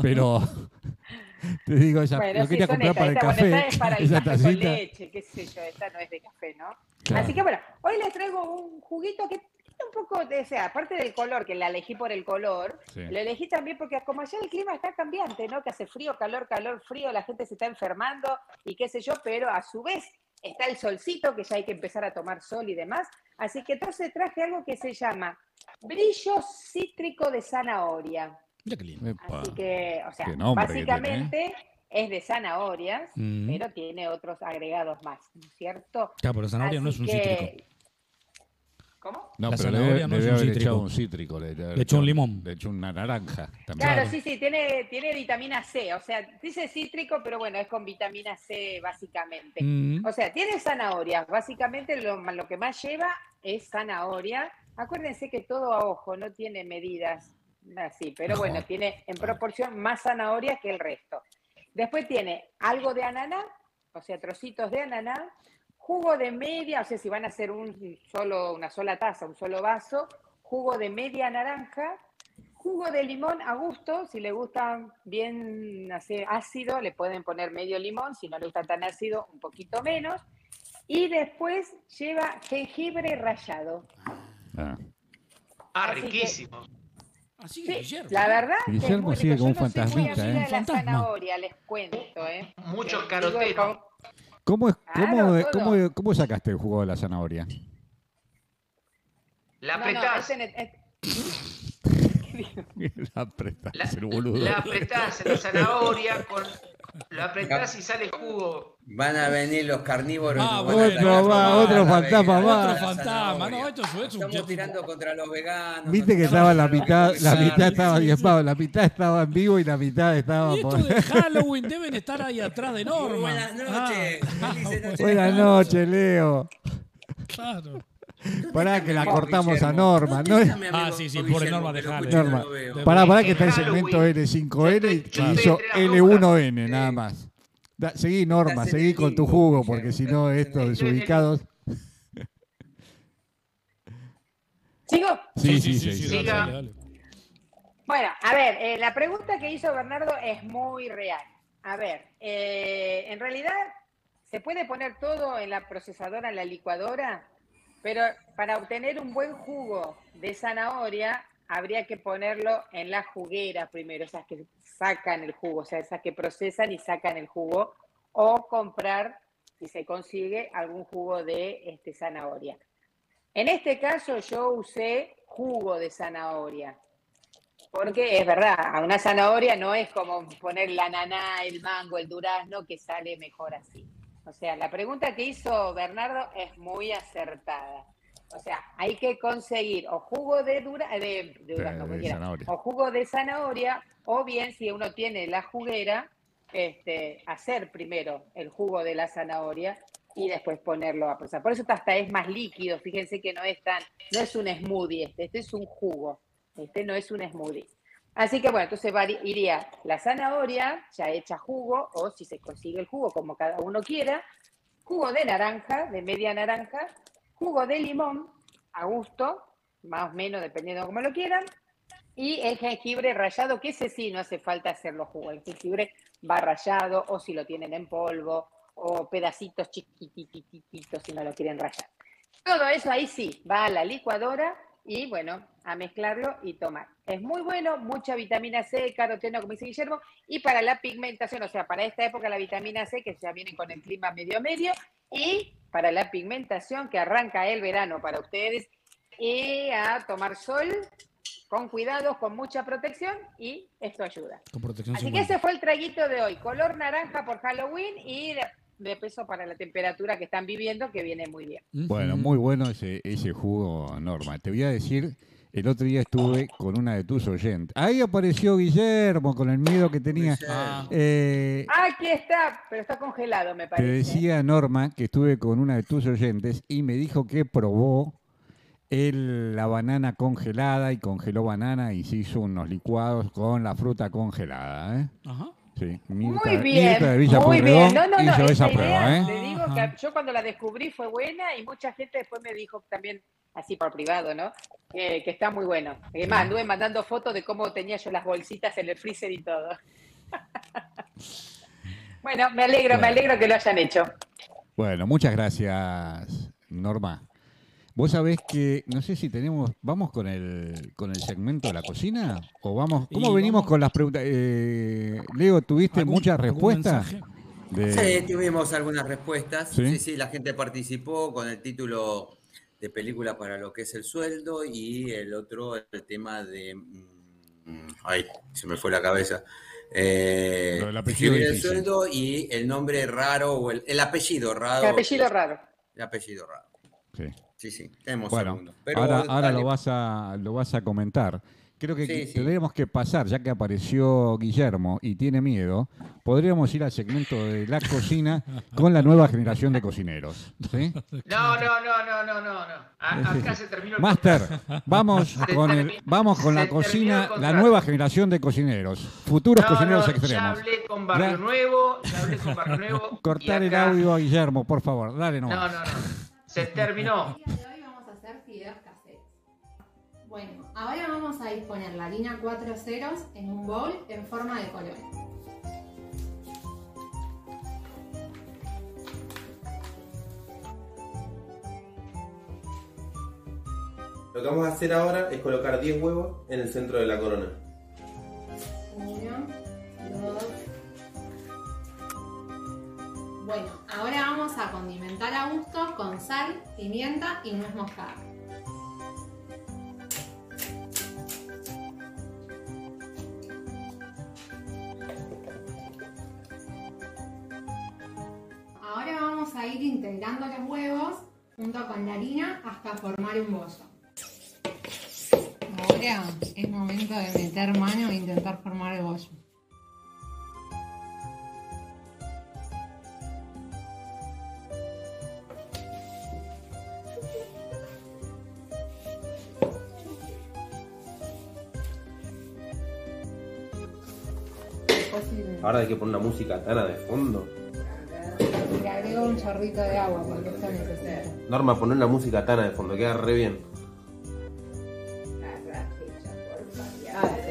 Speaker 2: Pero *laughs* te digo, esa,
Speaker 5: Bueno,
Speaker 2: lo
Speaker 5: sí,
Speaker 2: quería comprar para el
Speaker 5: esta, bueno,
Speaker 2: café.
Speaker 5: esta es para *laughs* el
Speaker 2: esa
Speaker 5: café con leche, qué sé yo, esta no es de café, ¿no?
Speaker 2: Claro.
Speaker 5: Así que bueno, hoy les traigo un juguito que un poco de, o sea, aparte del color, que la elegí por el color,
Speaker 2: Sí.
Speaker 5: lo elegí también porque como allá el clima está cambiante, ¿no? Que hace frío, calor, calor, frío, la gente se está enfermando y qué sé yo, pero a su vez está el solcito, que ya hay que empezar a tomar sol y demás. Así que entonces traje algo que se llama brillo cítrico de zanahoria.
Speaker 4: Mira qué lindo.
Speaker 2: Epa.
Speaker 5: Así que, o sea,
Speaker 2: ¿eh?
Speaker 5: básicamente es de zanahorias,
Speaker 4: Mm.
Speaker 5: pero tiene otros agregados más, ¿no es cierto?
Speaker 4: Claro, pero zanahoria no es un
Speaker 5: que-
Speaker 4: cítrico.
Speaker 5: ¿Cómo?
Speaker 2: No,
Speaker 4: La
Speaker 2: pero le
Speaker 4: zanahoria no
Speaker 2: le
Speaker 4: es un
Speaker 2: haber
Speaker 4: cítrico.
Speaker 2: echado un cítrico. Le,
Speaker 4: Le echó un limón.
Speaker 2: Le echó una naranja también.
Speaker 5: Claro,
Speaker 4: Claro.
Speaker 5: sí, sí, tiene, tiene vitamina C, o sea, dice cítrico, pero bueno, es con vitamina C básicamente.
Speaker 4: Mm.
Speaker 5: O sea, tiene zanahoria, básicamente lo, lo que más lleva es zanahoria. Acuérdense que todo a ojo, no tiene medidas así, pero bueno, tiene en proporción más zanahoria que el resto. Después tiene algo de ananá, o sea, trocitos de ananá, jugo de media, o sea, si van a hacer un solo, una sola taza, un solo vaso, jugo de media naranja, jugo de limón a gusto, si le gusta bien así, ácido, le pueden poner medio limón, si no le gusta tan ácido, un poquito menos. Y después lleva jengibre rallado.
Speaker 2: Ah.
Speaker 7: Ah,
Speaker 5: Así que-
Speaker 7: riquísimo.
Speaker 4: Así
Speaker 5: Sí,
Speaker 4: que Guillermo.
Speaker 5: la verdad que es
Speaker 2: Guillermo sigue como
Speaker 5: Yo
Speaker 2: un
Speaker 5: no soy muy
Speaker 2: fantasmita,
Speaker 5: amiga
Speaker 2: ¿eh?
Speaker 5: de la
Speaker 4: Fantasma.
Speaker 5: zanahoria, les cuento, ¿eh?
Speaker 7: Mucho caroteno.
Speaker 5: digo, con-
Speaker 2: ¿Cómo, es,
Speaker 5: Claro,
Speaker 2: cómo,
Speaker 5: todo.
Speaker 2: cómo, cómo sacaste el jugo de la zanahoria?
Speaker 7: La
Speaker 5: no, no,
Speaker 7: apretás,
Speaker 5: ese ne- es- *laughs*
Speaker 2: la apretás,
Speaker 7: la,
Speaker 2: el boludo.
Speaker 7: la apretás en la zanahoria, con, la apretás y sale jugo.
Speaker 9: Van a venir los carnívoros.
Speaker 4: Ah, bueno, va,
Speaker 9: a
Speaker 2: otro fantasma más.
Speaker 4: Otro fantasma, no, esto es- esto es un
Speaker 9: Estamos tirando contra los veganos.
Speaker 2: Viste que estaba la mitad, la mitad estaba diezmado, la mitad estaba en vivo y la mitad estaba
Speaker 4: Y
Speaker 2: por...
Speaker 4: esto de Halloween deben estar ahí atrás de Norma.
Speaker 9: Buenas noches.
Speaker 4: Ah.
Speaker 2: Buenas noches, Leo.
Speaker 4: claro.
Speaker 2: Pará que la cortamos a. Norma.
Speaker 9: ¿Dónde
Speaker 2: ¿no?
Speaker 9: está mi amigo
Speaker 4: Ah, sí, sí,
Speaker 9: Guillermo?
Speaker 4: pobre Norma,
Speaker 9: Que no
Speaker 2: Norma.
Speaker 9: lo veo.
Speaker 4: De-
Speaker 2: Pará, pará que está el segmento N5N y
Speaker 7: Yo estoy
Speaker 2: hizo
Speaker 7: entre las
Speaker 2: L1N
Speaker 9: Sí.
Speaker 2: nada más. Da- seguí Norma,
Speaker 9: Estás en
Speaker 2: seguí
Speaker 9: el
Speaker 2: con tu
Speaker 9: limbo,
Speaker 2: jugo,
Speaker 9: Guillermo,
Speaker 2: porque si
Speaker 9: estás
Speaker 2: no
Speaker 9: en
Speaker 2: estos desubicados...
Speaker 5: ¿Sigo?
Speaker 2: Sí, sí, sí. sí.
Speaker 4: dale,
Speaker 7: Siga.
Speaker 4: dale, dale.
Speaker 5: Bueno, a ver, eh, la pregunta que hizo Bernardo es muy real. A ver, eh, en realidad se puede poner todo en la procesadora, en la licuadora, pero para obtener un buen jugo de zanahoria habría que ponerlo en la juguera primero, esas que sacan el jugo, o sea, esas que procesan y sacan el jugo, o comprar, si se consigue, algún jugo de este, zanahoria. En este caso yo usé jugo de zanahoria. Porque es verdad, a una zanahoria no es como poner la ananá, el mango, el durazno, que sale mejor así. O sea, la pregunta que hizo Bernardo es muy acertada. O sea, hay que conseguir o jugo de, dura, de, de durazno,
Speaker 2: de zanahoria.
Speaker 5: o jugo de zanahoria, o bien si uno tiene la juguera, este, hacer primero el jugo de la zanahoria y después ponerlo a procesar. Por eso hasta es más líquido, fíjense que no es tan, no es un smoothie este, este es un jugo, este no es un smoothie. Así que bueno, entonces iría la zanahoria ya hecha jugo, o si se consigue el jugo como cada uno quiera, jugo de naranja, de media naranja, jugo de limón, a gusto, más o menos dependiendo de cómo lo quieran, y el jengibre rallado, que ese sí no hace falta hacerlo jugo, el jengibre va rallado, o si lo tienen en polvo, o pedacitos chiquitititos si no lo quieren rallar. Todo eso ahí sí, va a la licuadora y bueno, a mezclarlo y tomar. Es muy bueno, mucha vitamina C, caroteno, como dice Guillermo, y para la pigmentación, o sea, para esta época la vitamina C, que ya viene con el clima medio medio, y para la pigmentación que arranca el verano para ustedes, y a tomar sol con cuidados, con mucha protección, y esto ayuda.
Speaker 4: Con protección
Speaker 5: Así que
Speaker 4: 50.
Speaker 5: ese fue el traguito de hoy, color naranja por Halloween y de, peso para la temperatura que están viviendo, que viene muy bien.
Speaker 2: Bueno, muy bueno ese, ese jugo, Norma. Te voy a decir, el otro día estuve con una de tus oyentes. Ahí apareció Guillermo con el miedo que tenía.
Speaker 4: Ah,
Speaker 2: Eh,
Speaker 5: Aquí está, pero está congelado, me
Speaker 2: te
Speaker 5: parece.
Speaker 2: decía Norma que estuve con una de tus oyentes y me dijo que probó el- la banana congelada y congeló banana y se hizo unos licuados con la fruta congelada. ¿eh?
Speaker 4: ajá.
Speaker 2: Sí,
Speaker 5: Muy bien,
Speaker 2: Mirta de Villa
Speaker 5: muy bien. No, no, no,
Speaker 2: hizo
Speaker 5: esa idea,
Speaker 2: prueba. ¿eh?
Speaker 5: te digo
Speaker 4: Ajá.
Speaker 5: que yo cuando la descubrí fue buena y mucha gente después me dijo también, así por privado, ¿no? Eh, que está muy bueno. Es más, anduve mandando fotos de cómo tenía yo las bolsitas en el freezer y todo. *laughs* bueno, me alegro, me alegro que lo hayan hecho.
Speaker 2: Bueno, muchas gracias, Norma. Vos sabés que, no sé si tenemos, vamos con el, con el segmento de la cocina o vamos, ¿cómo
Speaker 4: Y
Speaker 2: venimos
Speaker 4: vamos-
Speaker 2: con las preguntas? Eh, Leo, ¿tuviste
Speaker 4: ¿Algún-
Speaker 2: muchas respuestas? De-
Speaker 9: Sí, tuvimos algunas respuestas.
Speaker 2: ¿Sí?
Speaker 9: ¿Sí? sí, la gente participó con el título de película para lo que es el sueldo y el otro, el tema de. mm, Ay, se me fue la cabeza. eh,
Speaker 2: Lo del apellido
Speaker 9: el sueldo y el nombre raro o el, el apellido raro.
Speaker 5: El apellido raro.
Speaker 9: El apellido raro.
Speaker 2: Sí.
Speaker 9: Sí, sí, tenemos
Speaker 2: Bueno,
Speaker 9: segundo. Pero
Speaker 2: ahora, ahora lo, vas a, lo vas a comentar. Creo que
Speaker 9: Sí,
Speaker 2: tendríamos que pasar, ya que apareció Guillermo y tiene miedo, podríamos ir al segmento de la cocina con la nueva generación de cocineros. ¿sí? *laughs*
Speaker 7: No, no, no, no, no, no, no. A- acá *laughs* se terminó el
Speaker 2: Master, vamos
Speaker 7: Se
Speaker 2: con, el, vamos con la cocina, la nueva generación de cocineros, futuros
Speaker 7: No,
Speaker 2: cocineros
Speaker 7: no, Ya
Speaker 2: extremos.
Speaker 7: hablé con Barrio
Speaker 2: Ya.
Speaker 7: Nuevo, ya hablé con Barrio Nuevo. *laughs*
Speaker 2: Cortar el audio a Guillermo, por favor, dale
Speaker 7: No,
Speaker 2: nomás.
Speaker 7: no, no. Se terminó.
Speaker 10: El día de hoy vamos a hacer fideos caseros. Bueno, ahora vamos a disponer la harina 4 ceros en un bowl en forma de color.
Speaker 11: Lo que vamos a hacer ahora es colocar 10 huevos en el centro de la corona.
Speaker 10: Uno, dos. Bueno, ahora vamos a condimentar a gusto con sal, pimienta y nuez moscada. Ahora vamos a ir integrando los huevos junto con la harina hasta formar un bollo. Ahora es momento de meter mano e intentar formar el bollo.
Speaker 11: Ahora hay que poner una música tana de fondo.
Speaker 10: Le agrego un chorrito de agua porque esto necesita.
Speaker 11: Norma, poner una música tana de fondo, queda re bien.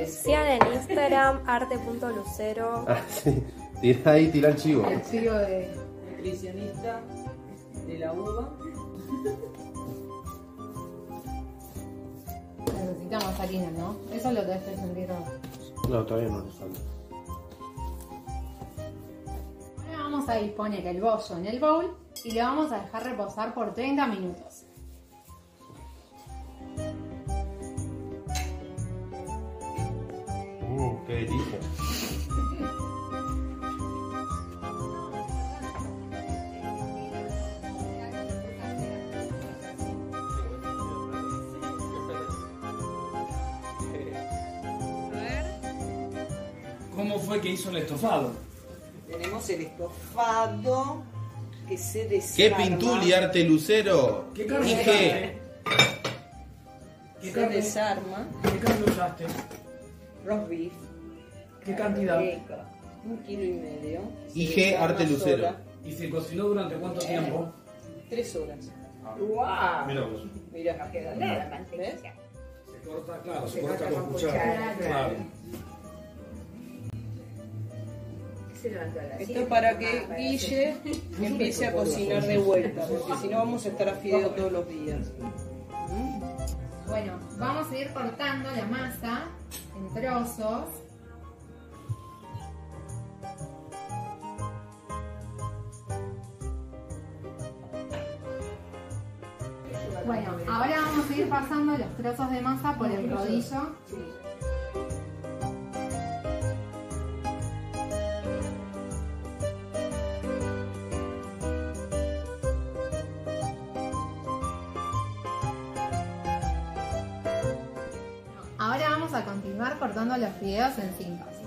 Speaker 12: Sigan en Instagram arte.lucero.
Speaker 11: Ah, sí. Tira ahí, tira el chivo.
Speaker 10: El chivo de
Speaker 13: Nutricionista de la uva.
Speaker 10: necesitamos harina, ¿no? Eso lo debes sentir ahora.
Speaker 11: No, todavía no le falta.
Speaker 10: Vamos a disponer el bollo en el bowl y lo vamos a dejar reposar por 30 minutos.
Speaker 11: Uh, qué delicia.
Speaker 4: ¿Cómo fue que hizo el estofado?
Speaker 13: Tenemos el estofado que se desarma.
Speaker 11: ¿Qué pintul y arte lucero?
Speaker 4: ¿Qué carne
Speaker 11: ¿Y qué?
Speaker 4: ¿Qué
Speaker 13: Se
Speaker 4: carne,
Speaker 13: desarma.
Speaker 4: ¿Qué carne usaste?
Speaker 13: Roast beef.
Speaker 4: ¿Qué cantidad?
Speaker 13: Seca, Un kilo y medio.
Speaker 11: ¿Y
Speaker 13: Se
Speaker 11: qué
Speaker 13: desarma
Speaker 11: arte lucero?
Speaker 13: sola.
Speaker 4: ¿Y se cocinó durante cuánto tiempo?
Speaker 13: Tres horas.
Speaker 10: ¡Wow!
Speaker 4: Mira vos.
Speaker 13: Mira,
Speaker 10: No quedó nada, mantequilla.
Speaker 13: ¿ves?
Speaker 4: Se corta, claro, se,
Speaker 10: Se
Speaker 4: corta
Speaker 10: corta
Speaker 4: con
Speaker 10: con
Speaker 4: cuchara.
Speaker 10: cuchara,
Speaker 4: Claro.
Speaker 13: Esto para que Guille *laughs* empiece a *laughs* cocinar de vuelta, porque si no vamos a estar a fideo todos los días.
Speaker 10: Bueno, vamos a ir cortando la masa en trozos. Bueno, ahora vamos a ir pasando los trozos de masa por el rodillo. Cortando los fideos en cintas.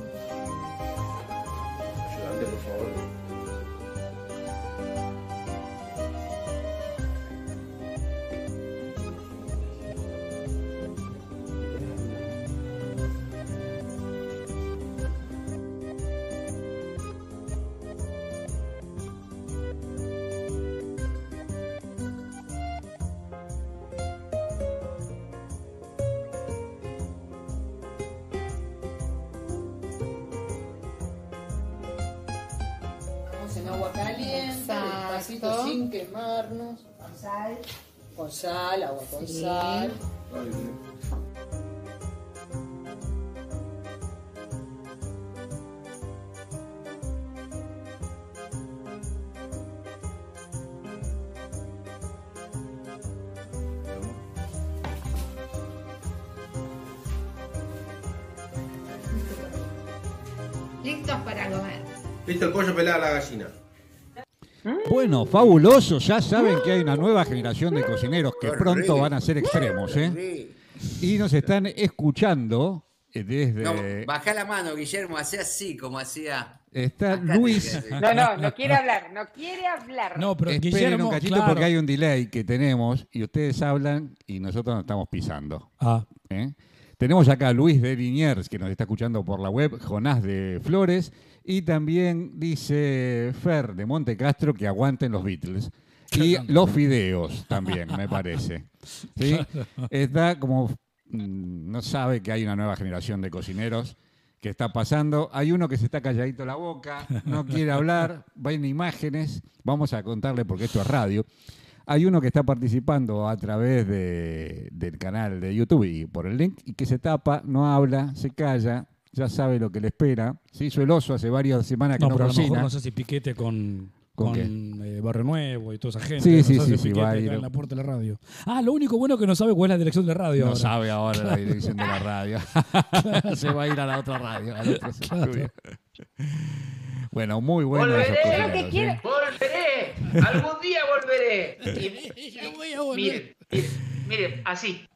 Speaker 10: Listos para comer.
Speaker 11: Listo el pollo pelado a la gallina.
Speaker 2: Bueno, fabuloso. Ya saben que hay una nueva generación de cocineros que pronto van a ser extremos, ¿eh? Y nos están escuchando eh, desde...
Speaker 9: No, bajá la mano, Guillermo, hacía así como hacía.
Speaker 2: Está
Speaker 9: Acá
Speaker 2: Luis. *laughs*
Speaker 5: No, no, no quiere hablar, no quiere hablar.
Speaker 4: No, pero
Speaker 2: Esperen
Speaker 4: Guillermo,
Speaker 2: un cachito
Speaker 4: claro.
Speaker 2: porque hay un delay que tenemos y ustedes hablan y nosotros nos estamos pisando.
Speaker 4: Ah,
Speaker 2: ¿eh? Tenemos acá a Luis de Liniers, que nos está escuchando por la web, Jonás de Flores, y también dice Fer de Monte Castro que aguanten los Beatles. Y los fideos también, me parece. *laughs* ¿Sí? Está como, mm, no sabe que hay una nueva generación de cocineros que está pasando. Hay uno que se está calladito la boca, no quiere hablar, va en imágenes. Vamos a contarle porque esto es radio. Hay uno que está participando a través de- del canal de YouTube y por el link y que se tapa, no habla, se calla, ya sabe lo que le espera. Se hizo el oso hace varias semanas que
Speaker 4: no,
Speaker 2: no,
Speaker 4: pero a lo mejor
Speaker 2: cocina.
Speaker 4: no sé si piquete con,
Speaker 2: ¿Con
Speaker 4: con, eh, Barrio Nuevo y toda esa gente.
Speaker 2: Sí,
Speaker 4: no
Speaker 2: sí, sí, sí, va a ir.
Speaker 4: en la puerta de la radio. Ah, lo único bueno que no sabe cuál es la dirección de radio
Speaker 2: No
Speaker 4: ahora.
Speaker 2: sabe ahora la *laughs* dirección de la radio. *laughs* Se va a ir a la otra radio, al otro estudio. Bueno, muy bueno. esos
Speaker 7: Volveré,
Speaker 5: que
Speaker 2: ¿eh?
Speaker 7: volveré, algún día volveré. Y- miren, miren, miren, así.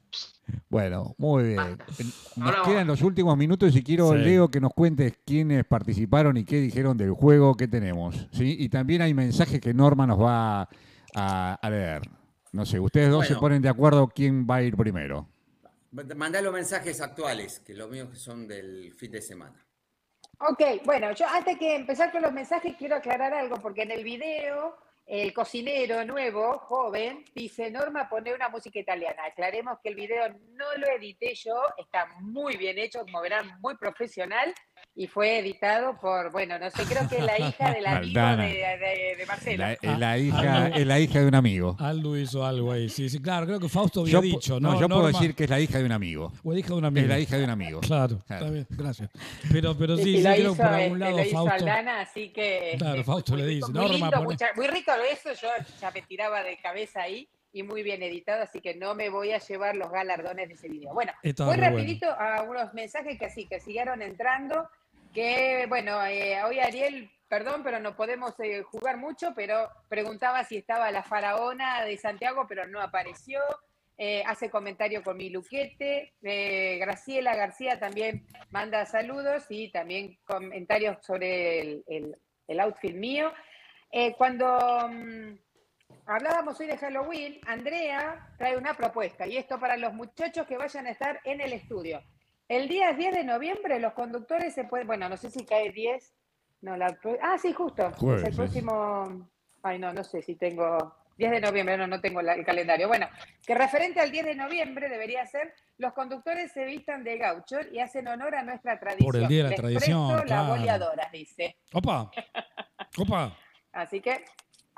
Speaker 2: Bueno, muy bien. Nos
Speaker 7: Ahora
Speaker 2: quedan los últimos minutos y quiero,
Speaker 4: Sí.
Speaker 2: Leo, que nos cuentes quiénes participaron y qué dijeron del juego que tenemos. ¿sí? Y también hay mensajes que Norma nos va a, a leer. No sé, ustedes dos se ponen de acuerdo quién va a ir primero.
Speaker 9: Mandá los mensajes actuales, que los míos son del fin de semana.
Speaker 5: Ok, bueno, yo antes que empezar con los mensajes quiero aclarar algo, porque en el video el cocinero nuevo, joven, dice, Norma, pone una música italiana. Aclaremos que el video no lo edité yo, está muy bien hecho, como verán, muy profesional, y fue editado por, bueno, no sé, creo que la hija del *laughs* amigo de, de- de Marcelo.
Speaker 2: La, es la hija, es la hija de un amigo.
Speaker 4: Aldo hizo algo ahí. Sí, sí, claro, creo que Fausto había
Speaker 2: Yo,
Speaker 4: dicho.
Speaker 2: no,
Speaker 4: No,
Speaker 2: yo puedo
Speaker 4: Norma-
Speaker 2: decir que es la hija de un amigo.
Speaker 4: O hija de un amigo.
Speaker 2: Es la hija de un amigo.
Speaker 4: Claro,
Speaker 2: Claro.
Speaker 4: está bien, gracias. Pero, pero
Speaker 5: Sí,
Speaker 4: sí,
Speaker 5: sí, lo
Speaker 4: creo
Speaker 5: hizo,
Speaker 4: que por algún
Speaker 5: este,
Speaker 4: lado
Speaker 5: lo hizo
Speaker 4: Fausto.
Speaker 5: Aldana, así que...
Speaker 4: Claro, Fausto
Speaker 5: muy-
Speaker 4: le dice,
Speaker 5: Muy,
Speaker 4: Norma,
Speaker 5: lindo,
Speaker 4: pone-
Speaker 5: mucha- muy rico eso, yo ya me tiraba de cabeza ahí y muy bien editado, así que no me voy a llevar los galardones de ese video. Bueno, voy
Speaker 4: bueno.
Speaker 5: rapidito a unos mensajes que sí, que siguieron entrando, que bueno, eh, hoy Ariel, perdón, pero no podemos eh, jugar mucho, pero preguntaba si estaba la faraona de Santiago, pero no apareció. Eh, hace comentario con mi luquete. Eh, Graciela García también manda saludos y también comentarios sobre el, el- el outfit mío. Eh, cuando mm, hablábamos hoy de Halloween, Andrea trae una propuesta y esto para los muchachos que vayan a estar en el estudio. El día 10 de noviembre los conductores se pueden, bueno, no sé si cae 10, no, la, ah, sí, justo,
Speaker 2: Jueves,
Speaker 5: es el próximo, ay, no, no sé si tengo, 10 de noviembre, no, no tengo la- el calendario. Bueno, que referente al 10 de noviembre debería ser, los conductores se vistan de gaucho y hacen honor a nuestra tradición.
Speaker 4: el Día de la
Speaker 5: Les
Speaker 4: Tradición, claro.
Speaker 5: La boleadora, dice.
Speaker 4: Opa, opa. *laughs*
Speaker 5: Así que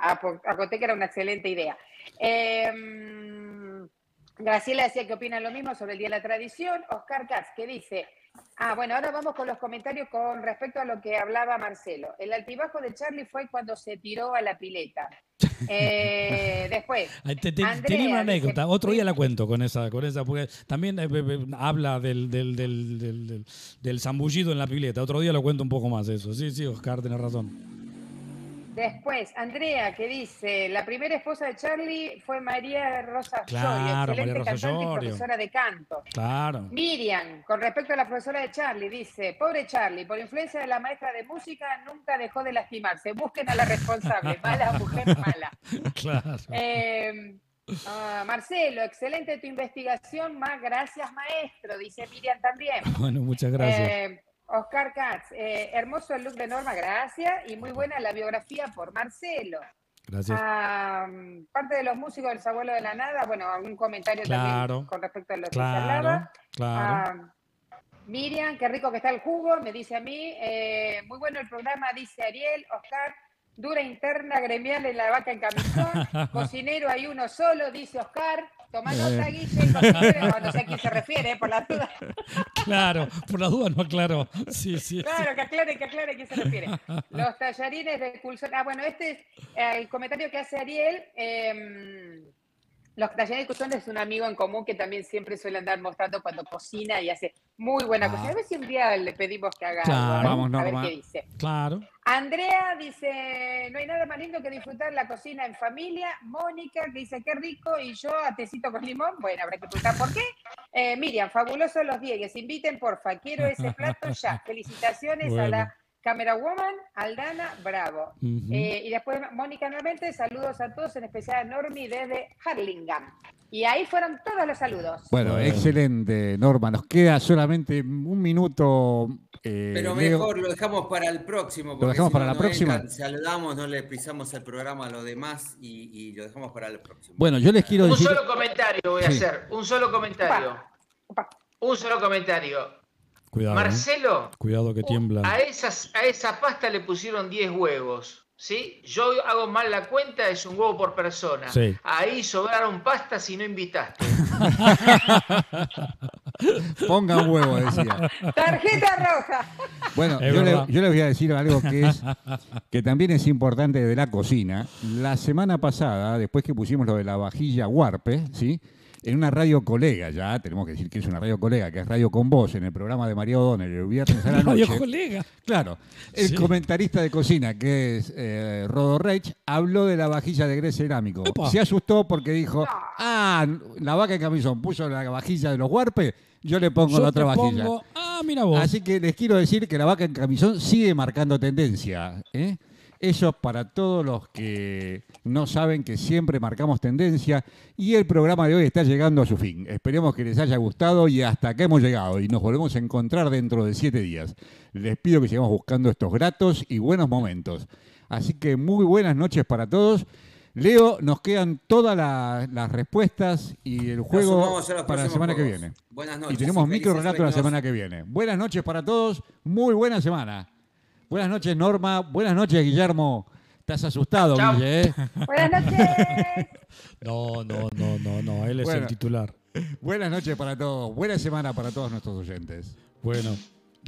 Speaker 5: apo- acoté que era una excelente idea. Eh, Graciela decía que opina lo mismo sobre el Día de la Tradición. Oscar Katz, que dice, ah, bueno, ahora vamos con los comentarios con respecto a lo que hablaba Marcelo. El altibajo de Charlie fue cuando se tiró a la pileta. *laughs* Eh, después,
Speaker 4: te- te-
Speaker 5: Andrea
Speaker 4: tenía una
Speaker 5: dice,
Speaker 4: anécdota, otro día la cuento con esa, con esa porque también eh, eh, eh, habla del, del, del, del, del- del zambullido en la pileta. Otro día lo cuento un poco más eso. Sí, sí, Oscar, tenés razón.
Speaker 5: Después, Andrea, que dice, la primera esposa de Charlie fue María Rosa
Speaker 4: Claro,
Speaker 5: Llorio, excelente
Speaker 4: María Rosa
Speaker 5: cantante y
Speaker 4: Llorio.
Speaker 5: profesora de canto.
Speaker 4: Claro.
Speaker 5: Miriam, con respecto a la profesora de Charlie, dice, pobre Charlie, por influencia de la maestra de música nunca dejó de lastimarse. Busquen a la responsable, *laughs* mala mujer mala.
Speaker 4: Claro.
Speaker 5: Eh, ah, Marcelo, excelente tu investigación, más gracias maestro, dice Miriam también. *laughs*
Speaker 4: Bueno, muchas gracias.
Speaker 5: Eh, Oscar Katz, eh, hermoso el look de Norma, gracias, y muy buena la biografía por Marcelo.
Speaker 4: Gracias.
Speaker 5: Ah, parte de los músicos del Abuelo de la Nada, bueno, algún comentario
Speaker 4: Claro,
Speaker 5: también con respecto a lo que se hablaba.
Speaker 4: claro.
Speaker 5: Ah, Miriam, qué rico que está el jugo, me dice a mí. Eh, muy bueno el programa, dice Ariel. Oscar, dura interna gremial en la vaca en camisón. *laughs* Cocinero hay uno solo, dice Oscar. Toma nota,
Speaker 4: Eh.
Speaker 5: Guille, cocinero, no sé a quién se refiere, por la duda. *laughs*
Speaker 4: Claro, por la duda no aclaro. Sí, sí.
Speaker 5: Claro, que aclare, que aclare a quién se refiere. Los tallarines de Culsón. Ah, bueno, este es eh, el comentario que hace Ariel. eh, los tallarines de Culsón es un amigo en común que también siempre suele andar mostrando cuando cocina y hace Muy buena
Speaker 2: Ah.
Speaker 5: cocina. A ver si un día le pedimos que haga
Speaker 4: Claro.
Speaker 5: algo.
Speaker 2: Vamos,
Speaker 5: A ver qué dice.
Speaker 4: Claro.
Speaker 5: Andrea dice, no hay nada más lindo que disfrutar la cocina en familia. Mónica que dice, qué rico, y yo a tecito con limón. Bueno, habrá que preguntar por qué. Eh, Miriam, fabulosos los diegues. Inviten, porfa, quiero ese plato ya. *laughs* Felicitaciones a la Camera Woman, Aldana, bravo. Eh, y después Mónica nuevamente, saludos a todos, en especial a Normi desde Harlingham. Y ahí fueron todos los saludos.
Speaker 2: Bueno,
Speaker 4: Bueno.
Speaker 2: excelente, Norma. Nos queda solamente un minuto. eh,
Speaker 9: Pero
Speaker 2: Leo.
Speaker 9: mejor lo dejamos para el próximo. porque
Speaker 2: dejamos
Speaker 9: si
Speaker 2: para
Speaker 9: no,
Speaker 2: la
Speaker 9: no
Speaker 2: próxima?
Speaker 9: entran, saludamos, no le pisamos el programa a los demás y, y lo dejamos para el próximo.
Speaker 2: Bueno, yo les quiero
Speaker 7: Un
Speaker 2: decir.
Speaker 7: solo comentario voy a
Speaker 2: Sí.
Speaker 7: hacer. Un solo comentario. Un solo comentario.
Speaker 3: Cuidado. ¿eh?
Speaker 7: Marcelo,
Speaker 3: Cuidado que tiembla.
Speaker 7: a, esas, a esa pasta le pusieron 10 huevos. ¿Sí? Yo hago mal la cuenta, es un huevo por persona.
Speaker 3: Sí.
Speaker 7: Ahí sobraron pastas y no invitaste. *laughs*
Speaker 2: Ponga un huevo, decía.
Speaker 5: Tarjeta roja.
Speaker 2: Bueno, yo, le- yo les voy a decir algo que es *laughs* que también es importante de la cocina. La semana pasada, después que pusimos lo de la vajilla Warpe, ¿sí? En una radio colega, ya tenemos que decir que es una radio colega, que es Radio con Voz, en el programa de María O'Donnell, el viernes a la *laughs*
Speaker 4: Radio
Speaker 2: noche.
Speaker 4: colega.
Speaker 2: Claro, el
Speaker 4: Sí.
Speaker 2: comentarista de cocina, que es eh, Rodo Reich, habló de la vajilla de grés cerámico.
Speaker 4: Epa.
Speaker 2: Se asustó porque dijo, ah, la vaca en camisón puso la vajilla de los Warpe, yo le pongo
Speaker 4: Yo
Speaker 2: la otra vajilla.
Speaker 4: Ah, mira vos.
Speaker 2: Así que les quiero decir que la vaca en camisón sigue marcando tendencia. ¿eh? Eso es para todos los que no saben que siempre marcamos tendencia. Y el programa de hoy está llegando a su fin. Esperemos que les haya gustado y hasta acá hemos llegado. Y nos volvemos a encontrar dentro de siete días. Les pido que sigamos buscando estos gratos y buenos momentos. Así que muy buenas noches para todos. Leo, nos quedan todas la- las respuestas y el juego para la semana que viene.
Speaker 9: Buenas
Speaker 2: Y
Speaker 9: noches
Speaker 2: tenemos
Speaker 9: y
Speaker 2: micro
Speaker 9: felices
Speaker 2: relato la semana que viene. Buenas noches para todos, muy buena semana. Buenas noches, Norma. Buenas noches, Guillermo. Estás asustado,
Speaker 7: Chao.
Speaker 2: Guille, ¿eh? *laughs*
Speaker 5: Buenas noches.
Speaker 3: No, no, no, no, no. Él es
Speaker 2: Bueno.
Speaker 3: el titular.
Speaker 2: Buenas noches para todos. Buena semana para todos nuestros oyentes.
Speaker 3: Bueno.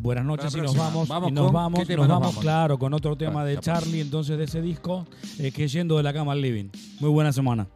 Speaker 4: Buenas noches y nos vamos,
Speaker 2: Vamos
Speaker 4: y nos
Speaker 2: con-
Speaker 4: vamos,
Speaker 2: ¿qué tema
Speaker 4: nos vamos,
Speaker 2: vamos?
Speaker 4: claro, con otro tema de. Charlie, entonces de ese disco, eh, que es yendo de la cama al living. Muy buena semana.